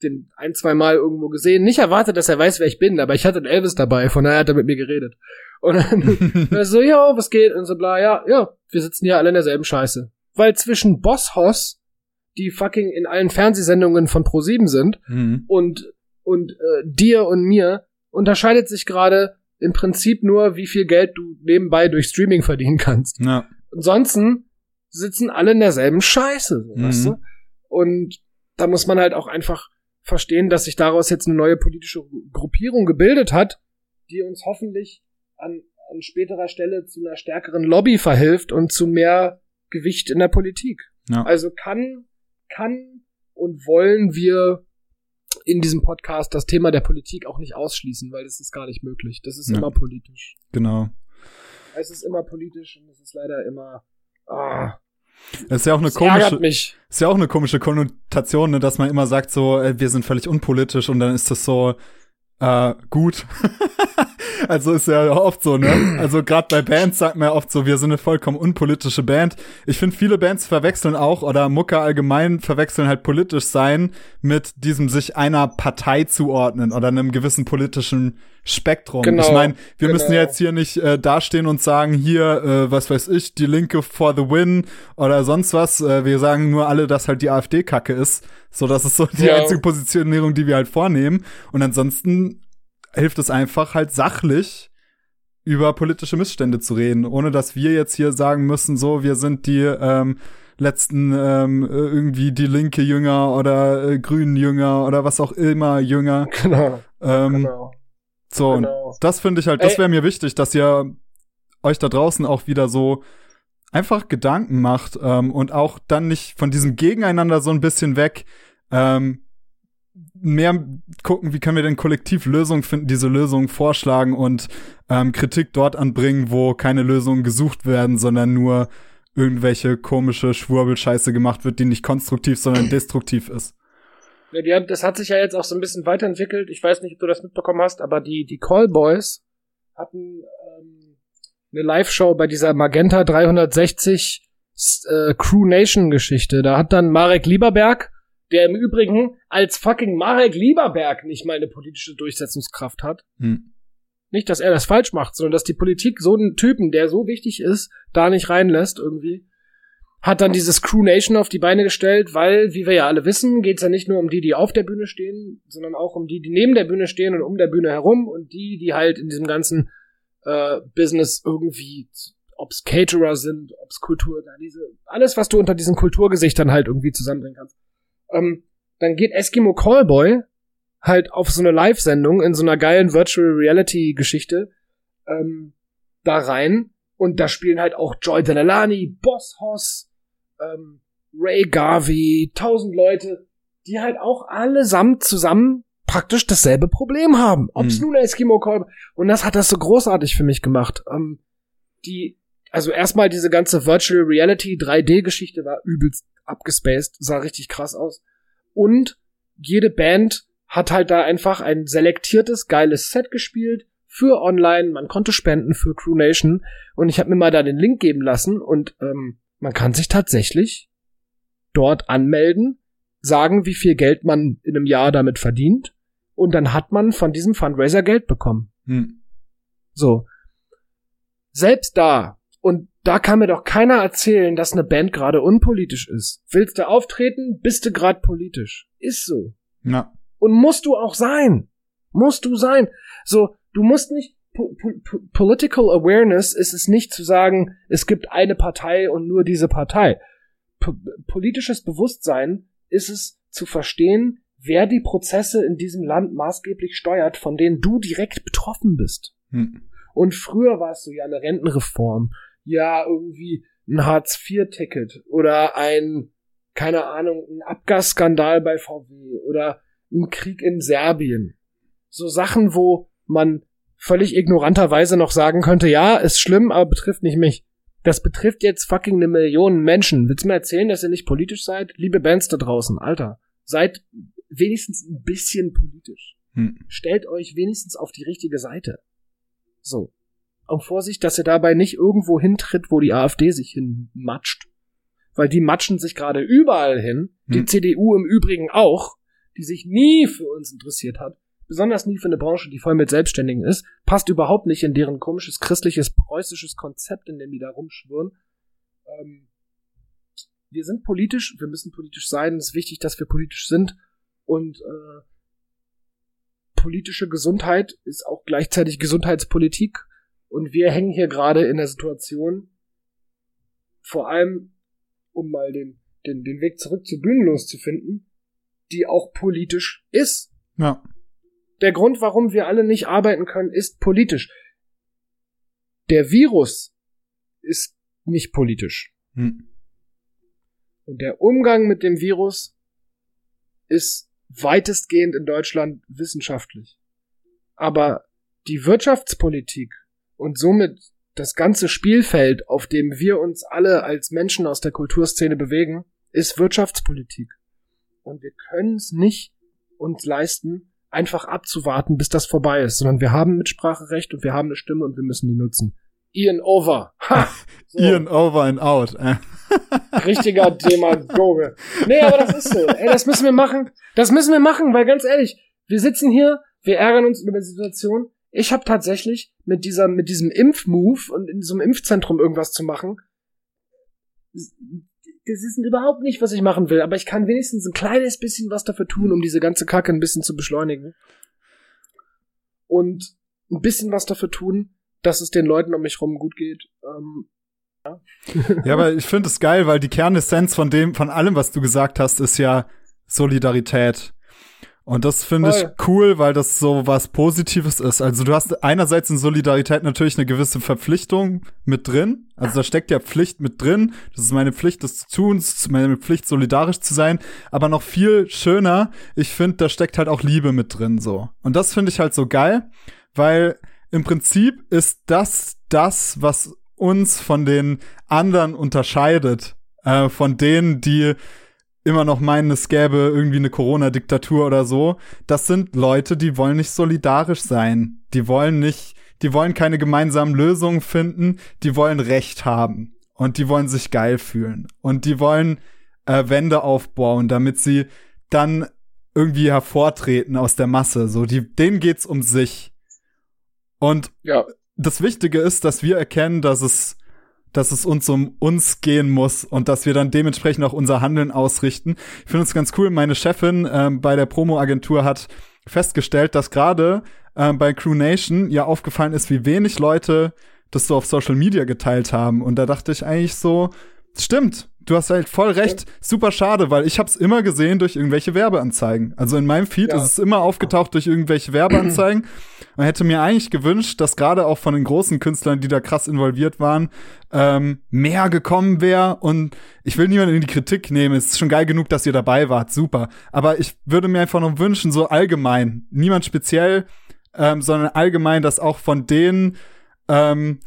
den ein, zwei Mal irgendwo gesehen. Nicht erwartet, dass er weiß, wer ich bin, aber ich hatte einen Elvis dabei, von daher hat er mit mir geredet. Und dann (laughs) so, ja, was geht? Und so bla, ja, ja, wir sitzen hier alle in derselben Scheiße. Weil zwischen Boss Hoss, die fucking in allen Fernsehsendungen von Pro7 sind, Mhm. und, und äh, dir und mir unterscheidet sich gerade im Prinzip nur, wie viel Geld du nebenbei durch Streaming verdienen kannst. Ja. Ansonsten sitzen alle in derselben Scheiße, Mhm. weißt du? Und da muss man halt auch einfach verstehen, dass sich daraus jetzt eine neue politische Gruppierung gebildet hat, die uns hoffentlich an, an späterer Stelle zu einer stärkeren Lobby verhilft und zu mehr Gewicht in der Politik. Ja. Also kann, kann und wollen wir in diesem Podcast das Thema der Politik auch nicht ausschließen, weil das ist gar nicht möglich. Das ist Ja. immer politisch. Genau. Es ist immer politisch und es ist leider immer. Ah, Das ist ja auch eine es ärgert komische, ist ja auch eine komische Konnotation, ne, dass man immer sagt so, äh, wir sind völlig unpolitisch und dann ist das so äh, gut. (laughs) also ist ja oft so, ne? Also gerade bei Bands sagt man ja oft so, wir sind eine vollkommen unpolitische Band. Ich finde, viele Bands verwechseln auch oder Mucker allgemein verwechseln halt politisch sein mit diesem sich einer Partei zuordnen oder einem gewissen politischen Spektrum. Genau, ich meine, wir genau. müssen jetzt hier nicht äh, dastehen und sagen, hier, äh, was weiß ich, die Linke for the win oder sonst was. Äh, wir sagen nur alle, dass halt die AfD kacke ist. So, das ist so die Ja. einzige Positionierung, die wir halt vornehmen. Und ansonsten hilft es einfach halt sachlich über politische Missstände zu reden, ohne dass wir jetzt hier sagen müssen, so, wir sind die ähm, letzten ähm, äh, irgendwie die linke Jünger oder äh, grünen Jünger oder was auch immer Jünger. (laughs) Genau. Ähm, genau. So, und genau. das finde ich halt, das wäre mir wichtig, dass ihr euch da draußen auch wieder so einfach Gedanken macht ähm, und auch dann nicht von diesem Gegeneinander so ein bisschen weg ähm, mehr gucken, wie können wir denn kollektiv Lösungen finden, diese Lösungen vorschlagen und ähm, Kritik dort anbringen, wo keine Lösungen gesucht werden, sondern nur irgendwelche komische Schwurbelscheiße gemacht wird, die nicht konstruktiv, sondern (clears throat) destruktiv ist. Ja, das hat sich ja jetzt auch so ein bisschen weiterentwickelt. Ich weiß nicht, ob du das mitbekommen hast, aber die, die Callboys hatten ähm, eine Live-Show bei dieser Magenta 360 äh, Crew Nation Geschichte. Da hat dann Marek Lieberberg, der im Übrigen als fucking Marek Lieberberg nicht mal eine politische Durchsetzungskraft hat. Hm. Nicht, dass er das falsch macht, sondern dass die Politik so einen Typen, der so wichtig ist, da nicht reinlässt irgendwie. Hat dann dieses Crew Nation auf die Beine gestellt, weil, wie wir ja alle wissen, geht's ja nicht nur um die, die auf der Bühne stehen, sondern auch um die, die neben der Bühne stehen und um der Bühne herum und die, die halt in diesem ganzen äh, Business irgendwie, ob's Caterer sind, ob's Kultur, na, diese, alles, was du unter diesen Kulturgesichtern halt irgendwie zusammenbringen kannst. Ähm, dann geht Eskimo Callboy halt auf so eine Live-Sendung in so einer geilen Virtual Reality Geschichte ähm, da rein und da spielen halt auch Joy Delalani, Boss Hoss, ähm, Ray Garvey, tausend Leute, die halt auch allesamt zusammen praktisch dasselbe Problem haben. Ob's Mhm. nun Eskimo Call und das hat das so großartig für mich gemacht. Ähm, die, also erstmal diese ganze Virtual Reality 3D Geschichte war übelst abgespaced, sah richtig krass aus. Und jede Band hat halt da einfach ein selektiertes, geiles Set gespielt für online. Man konnte spenden für Crew Nation. Und ich habe mir mal da den Link geben lassen und ähm, man kann sich tatsächlich dort anmelden, sagen, wie viel Geld man in einem Jahr damit verdient. Und dann hat man von diesem Fundraiser Geld bekommen. Hm. So. Selbst da, und da kann mir doch keiner erzählen, dass eine Band gerade unpolitisch ist. Willst du auftreten, bist du gerade politisch. Ist so. Ja. Und musst du auch sein. Musst du sein. So, du musst nicht, po po po- political awareness ist es nicht zu sagen, es gibt eine Partei und nur diese Partei. Po politisches Bewusstsein ist es zu verstehen, wer die Prozesse in diesem Land maßgeblich steuert, von denen du direkt betroffen bist. Hm. Und früher war es so ja eine Rentenreform, ja irgendwie ein Hartz-IV-Ticket oder ein, keine Ahnung, ein Abgasskandal bei VW oder ein Krieg in Serbien. So Sachen, wo man völlig ignoranterweise noch sagen könnte, ja, ist schlimm, aber betrifft nicht mich. Das betrifft jetzt fucking eine Million Menschen. Willst du mir erzählen, dass ihr nicht politisch seid? Liebe Bands da draußen, Alter, seid wenigstens ein bisschen politisch Hm. stellt euch wenigstens auf die richtige Seite. So. Und Vorsicht, dass ihr dabei nicht irgendwo hintritt, wo die AfD sich hinmatscht. Weil die matschen sich gerade überall hin. Die Hm. CDU im Übrigen auch. die sich nie für uns interessiert hat, besonders nie für eine Branche, die voll mit Selbstständigen ist, passt überhaupt nicht in deren komisches christliches preußisches Konzept, in dem die da rumschwören. Ähm, wir sind politisch, wir müssen politisch sein, es ist wichtig, dass wir politisch sind und äh, politische Gesundheit ist auch gleichzeitig Gesundheitspolitik und wir hängen hier gerade in der Situation, vor allem um mal den, den, den Weg zurück zu Bühnenlos zu finden, die auch politisch ist. Ja. Der Grund, warum wir alle nicht arbeiten können, ist politisch. Der Virus ist nicht politisch. Hm. Und der Umgang mit dem Virus ist weitestgehend in Deutschland wissenschaftlich. Aber die Wirtschaftspolitik und somit das ganze Spielfeld, auf dem wir uns alle als Menschen aus der Kulturszene bewegen, ist Wirtschaftspolitik. Und wir können es nicht uns leisten, einfach abzuwarten, bis das vorbei ist, sondern wir haben Mitspracherecht und wir haben eine Stimme und wir müssen die nutzen. Ian over. Ha! (laughs) So. Ian over and out. (laughs) Richtiger Demagoge. Nee, aber das ist so. Ey, das müssen wir machen. Das müssen wir machen, weil ganz ehrlich, wir sitzen hier, wir ärgern uns über die Situation. Ich habe tatsächlich mit dieser, mit diesem Impfmove und in so einem Impfzentrum irgendwas zu machen. Das ist überhaupt nicht, was ich machen will, aber ich kann wenigstens ein kleines bisschen was dafür tun, um diese ganze Kacke ein bisschen zu beschleunigen. Und ein bisschen was dafür tun, dass es den Leuten um mich rum gut geht. Ähm, ja. ja, aber ich finde es geil, weil die Kernessenz von dem, von allem, was du gesagt hast, ist ja Solidarität. Und das finde ich cool, weil das so was Positives ist. Also du hast einerseits in Solidarität natürlich eine gewisse Verpflichtung mit drin. Also da steckt ja Pflicht mit drin. Das ist meine Pflicht, das zu tun, meine Pflicht, solidarisch zu sein. Aber noch viel schöner, ich finde, da steckt halt auch Liebe mit drin, so. Und das finde ich halt so geil, weil im Prinzip ist das das, was uns von den anderen unterscheidet. Äh, von denen, die immer noch meinen, es gäbe irgendwie eine Corona-Diktatur oder so. Das sind Leute, die wollen nicht solidarisch sein. Die wollen nicht, die wollen keine gemeinsamen Lösungen finden. Die wollen Recht haben. Und die wollen sich geil fühlen. Und die wollen äh, Wände aufbauen, damit sie dann irgendwie hervortreten aus der Masse. So, die, denen geht's um sich. Und ja. das Wichtige ist, dass wir erkennen, dass es, dass es uns um uns gehen muss und dass wir dann dementsprechend auch unser Handeln ausrichten. Ich finde es ganz cool. Meine Chefin ähm, bei der Promo-Agentur hat festgestellt, dass gerade ähm, bei Crew Nation ja aufgefallen ist, wie wenig Leute das so auf Social Media geteilt haben. Und da dachte ich eigentlich so, stimmt, du hast halt voll recht. Super schade, weil ich habe es immer gesehen durch irgendwelche Werbeanzeigen. Also in meinem Feed ja. ist es immer aufgetaucht durch irgendwelche Werbeanzeigen. (clears throat) Man hätte mir eigentlich gewünscht, dass gerade auch von den großen Künstlern, die da krass involviert waren, ähm, mehr gekommen wäre. Und ich will niemanden in die Kritik nehmen. Es ist schon geil genug, dass ihr dabei wart. Super. Aber ich würde mir einfach noch wünschen, so allgemein, niemand speziell, ähm, sondern allgemein, dass auch von denen ähm,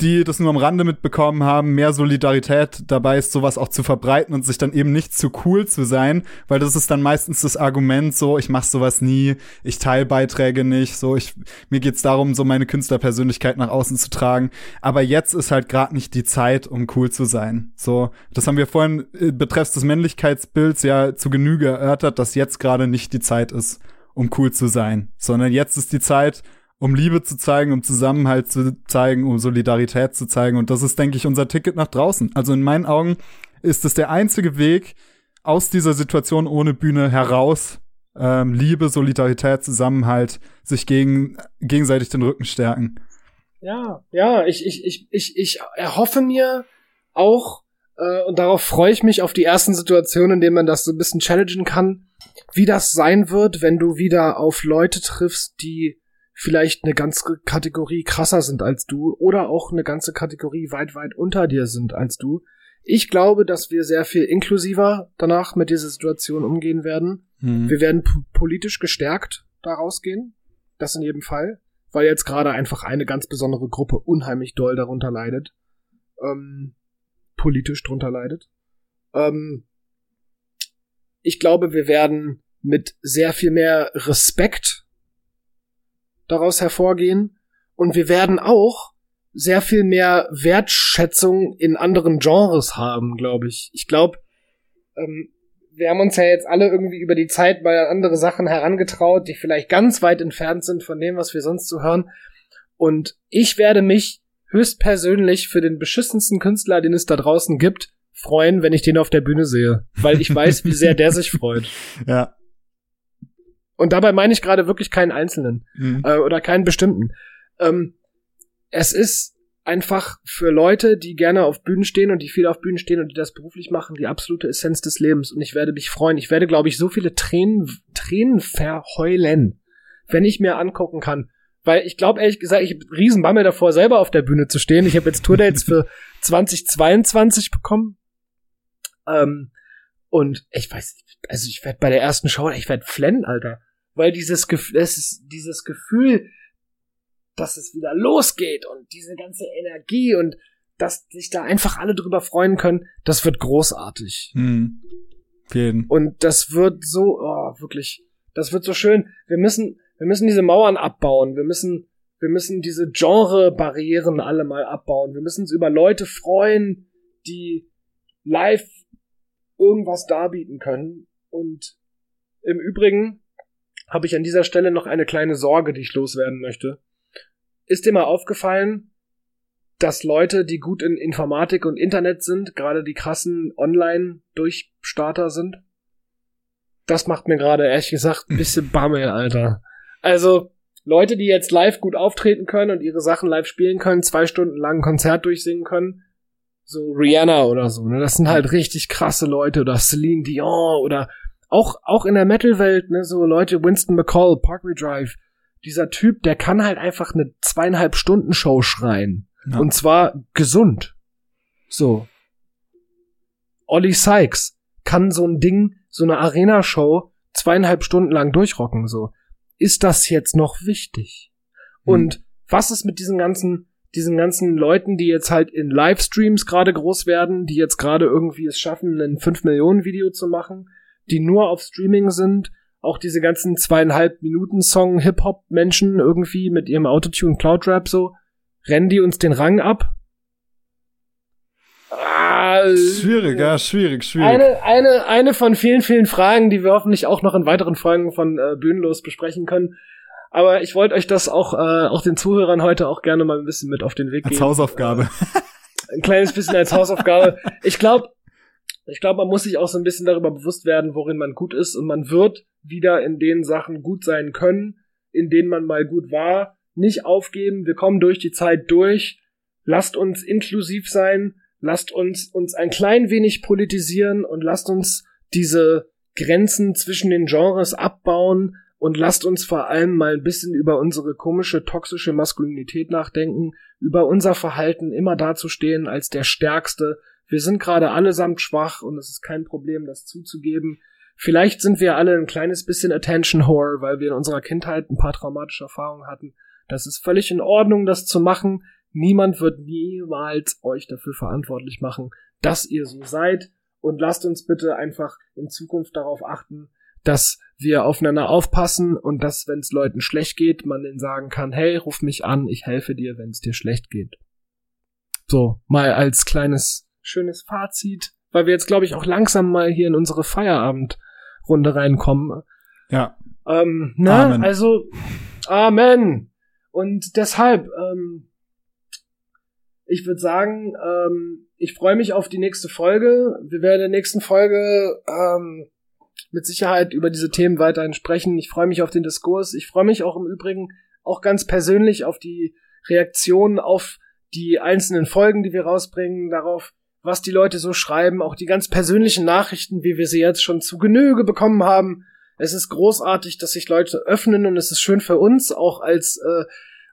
die das nur am Rande mitbekommen haben, mehr Solidarität dabei ist, sowas auch zu verbreiten und sich dann eben nicht zu cool zu sein, weil das ist dann meistens das Argument so, ich mach sowas nie, ich teile Beiträge nicht, so ich mir geht's darum, so meine Künstlerpersönlichkeit nach außen zu tragen, aber jetzt ist halt gerade nicht die Zeit, um cool zu sein. So, das haben wir vorhin äh, betreffs des Männlichkeitsbilds ja zu Genüge erörtert, dass jetzt gerade nicht die Zeit ist, um cool zu sein, sondern jetzt ist die Zeit, um Liebe zu zeigen, um Zusammenhalt zu zeigen, um Solidarität zu zeigen. Und das ist, denke ich, unser Ticket nach draußen. Also in meinen Augen ist es der einzige Weg aus dieser Situation ohne Bühne heraus. Ähm, Liebe, Solidarität, Zusammenhalt, sich gegen, gegenseitig den Rücken stärken. Ja, ja, ich, ich, ich, ich, ich erhoffe mir auch, äh, und darauf freue ich mich auf die ersten Situationen, in denen man das so ein bisschen challengen kann, wie das sein wird, wenn du wieder auf Leute triffst, die vielleicht eine ganze Kategorie krasser sind als du oder auch eine ganze Kategorie weit, weit unter dir sind als du. Ich glaube, dass wir sehr viel inklusiver danach mit dieser Situation umgehen werden. Mhm. Wir werden politisch gestärkt daraus gehen. Das in jedem Fall. Weil jetzt gerade einfach eine ganz besondere Gruppe unheimlich doll darunter leidet. Ähm, politisch drunter leidet. Ähm, ich glaube, wir werden mit sehr viel mehr Respekt daraus hervorgehen. Und wir werden auch sehr viel mehr Wertschätzung in anderen Genres haben, glaube ich. Ich glaube, ähm, wir haben uns ja jetzt alle irgendwie über die Zeit mal an andere Sachen herangetraut, die vielleicht ganz weit entfernt sind von dem, was wir sonst so hören. Und ich werde mich höchstpersönlich für den beschissensten Künstler, den es da draußen gibt, freuen, wenn ich den auf der Bühne sehe. Weil ich weiß, wie sehr der sich freut. (laughs) Ja. Und dabei meine ich gerade wirklich keinen Einzelnen Mhm. äh, oder keinen bestimmten. Ähm, es ist einfach für Leute, die gerne auf Bühnen stehen und die viel auf Bühnen stehen und die das beruflich machen, die absolute Essenz des Lebens. Und ich werde mich freuen. Ich werde, glaube ich, so viele Tränen, Tränen verheulen, wenn ich mir angucken kann. Weil ich glaube, ehrlich gesagt, ich habe Riesenbammel davor, selber auf der Bühne zu stehen. Ich habe jetzt Tourdates für (laughs) 2022 bekommen. Ähm, und ich weiß, also ich werde bei der ersten Show, ich werde flennen, Alter. Weil dieses Gefühl, es ist dieses Gefühl, dass es wieder losgeht und diese ganze Energie und dass sich da einfach alle drüber freuen können, das wird großartig. Mhm. Jeden. Und das wird so, oh, wirklich, das wird so schön. Wir müssen, wir müssen diese Mauern abbauen. Wir müssen, wir müssen diese Genre-Barrieren alle mal abbauen. Wir müssen uns über Leute freuen, die live irgendwas darbieten können. Und im Übrigen habe ich an dieser Stelle noch eine kleine Sorge, die ich loswerden möchte. Ist dir mal aufgefallen, dass Leute, die gut in Informatik und Internet sind, gerade die krassen Online-Durchstarter sind? Das macht mir gerade ehrlich gesagt ein bisschen Bammel, Alter. Also, Leute, die jetzt live gut auftreten können und ihre Sachen live spielen können, zwei Stunden lang ein Konzert durchsingen können, so Rihanna oder so, ne? Das sind halt richtig krasse Leute oder Celine Dion oder auch, auch in der Metal-Welt, ne, so Leute, Winston McCall, Parkway Drive, dieser Typ, der kann halt einfach eine zweieinhalb Stunden Show schreien. Ja. Und zwar gesund. So. Ollie Sykes kann so ein Ding, so eine Arena-Show zweieinhalb Stunden lang durchrocken, so. Ist das jetzt noch wichtig? Hm. Und was ist mit diesen ganzen, diesen ganzen Leuten, die jetzt halt in Livestreams gerade groß werden, die jetzt gerade irgendwie es schaffen, ein 5 Millionen Video zu machen, die nur auf Streaming sind, auch diese ganzen zweieinhalb Minuten Song Hip-Hop Menschen irgendwie mit ihrem Autotune Cloud Rap so, rennen die uns den Rang ab? Ah, Schwierig, ja, schwierig, schwierig. eine, eine, eine von vielen, vielen Fragen, die wir hoffentlich auch noch in weiteren Folgen von äh, Bühnenlos besprechen können. Aber ich wollte euch das auch, äh, auch den Zuhörern heute auch gerne mal ein bisschen mit auf den Weg Als geben. Hausaufgabe. Ein kleines bisschen als Hausaufgabe. (laughs) Ich glaube, ich glaube, man muss sich auch so ein bisschen darüber bewusst werden, worin man gut ist und man wird wieder in den Sachen gut sein können, in denen man mal gut war. Nicht aufgeben, wir kommen durch die Zeit durch. Lasst uns inklusiv sein, lasst uns uns ein klein wenig politisieren und lasst uns diese Grenzen zwischen den Genres abbauen und lasst uns vor allem mal ein bisschen über unsere komische toxische Maskulinität nachdenken, über unser Verhalten immer dazustehen als der Stärkste. Wir sind gerade allesamt schwach und es ist kein Problem, das zuzugeben. Vielleicht sind wir alle ein kleines bisschen Attention Whore, weil wir in unserer Kindheit ein paar traumatische Erfahrungen hatten. Das ist völlig in Ordnung, das zu machen. Niemand wird niemals euch dafür verantwortlich machen, dass ihr so seid. Und lasst uns bitte einfach in Zukunft darauf achten, dass wir aufeinander aufpassen und dass, wenn es Leuten schlecht geht, man denen sagen kann, hey, ruf mich an, ich helfe dir, wenn es dir schlecht geht. So, mal als kleines, schönes Fazit, weil wir jetzt, glaube ich, auch langsam mal hier in unsere Feierabendrunde reinkommen. Ja. Ähm, ne? Amen. Also, Amen. Und deshalb, ähm, ich würde sagen, ähm, ich freue mich auf die nächste Folge. Wir werden in der nächsten Folge ähm, mit Sicherheit über diese Themen weiterhin sprechen. Ich freue mich auf den Diskurs. Ich freue mich auch im Übrigen auch ganz persönlich auf die Reaktionen auf die einzelnen Folgen, die wir rausbringen, darauf, was die Leute so schreiben, auch die ganz persönlichen Nachrichten, wie wir sie jetzt schon zu Genüge bekommen haben. Es ist großartig, dass sich Leute öffnen und es ist schön für uns, auch als, äh,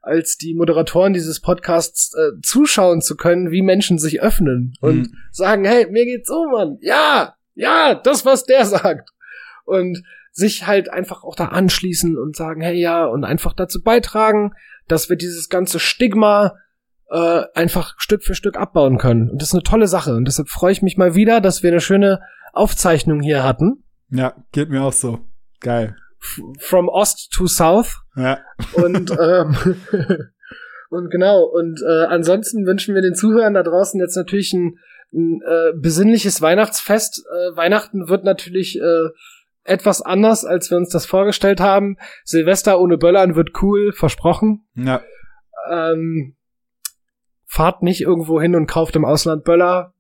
als die Moderatoren dieses Podcasts äh, zuschauen zu können, wie Menschen sich öffnen und Mhm. sagen, hey, mir geht's so, Mann. Ja, ja, das, was der sagt. Und sich halt einfach auch da anschließen und sagen, hey, ja, und einfach dazu beitragen, dass wir dieses ganze Stigma äh, einfach Stück für Stück abbauen können. Und das ist eine tolle Sache. Und deshalb freue ich mich mal wieder, dass wir eine schöne Aufzeichnung hier hatten. Ja, geht mir auch so. Geil. F from Ost to South. Ja. Und, ähm, (laughs) und genau, und äh, ansonsten wünschen wir den Zuhörern da draußen jetzt natürlich einen, ein äh, besinnliches Weihnachtsfest. Äh, Weihnachten wird natürlich äh, etwas anders, als wir uns das vorgestellt haben. Silvester ohne Böllern wird cool, versprochen. Ja. Ähm, fahrt nicht irgendwo hin und kauft im Ausland Böller.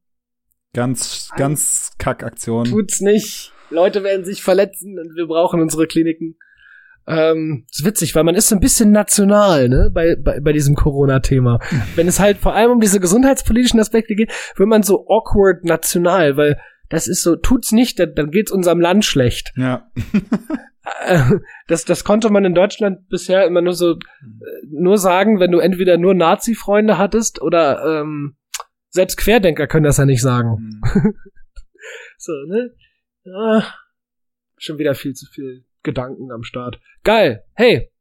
Ganz, ganz Kackaktion. Tut's nicht. Leute werden sich verletzen und wir brauchen unsere Kliniken. Ähm, ist witzig, weil man ist so ein bisschen national, ne, bei, bei, bei diesem Corona-Thema. Wenn es halt vor allem um diese gesundheitspolitischen Aspekte geht, wird man so awkward national, weil das ist so, tut's nicht, dann, dann geht's unserem Land schlecht. Ja. Äh, das, das konnte man in Deutschland bisher immer nur so, äh, nur sagen, wenn du entweder nur Nazi-Freunde hattest oder, ähm, selbst Querdenker können das ja nicht sagen. (laughs) So, ne? Ah, schon wieder viel zu viel Gedanken am Start. Geil. Hey,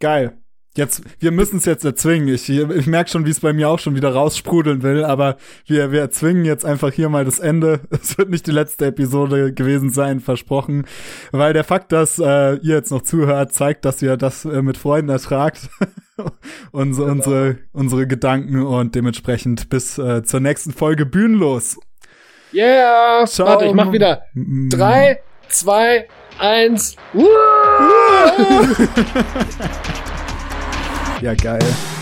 Geil. Jetzt, wir müssen es jetzt erzwingen. Ich, ich merke schon, wie es bei mir auch schon wieder raussprudeln will, aber wir, wir erzwingen jetzt einfach hier mal das Ende. (laughs) Es wird nicht die letzte Episode gewesen sein, versprochen. Weil der Fakt, dass äh, ihr jetzt noch zuhört, zeigt, dass ihr das äh, mit Freunden ertragt. (laughs) unsere, unsere, unsere Gedanken und dementsprechend bis äh, zur nächsten Folge bühnenlos. yeah. Ciao. Warte, ich mach wieder. Mm. Drei, zwei, eins. (laughs) Ja, geil.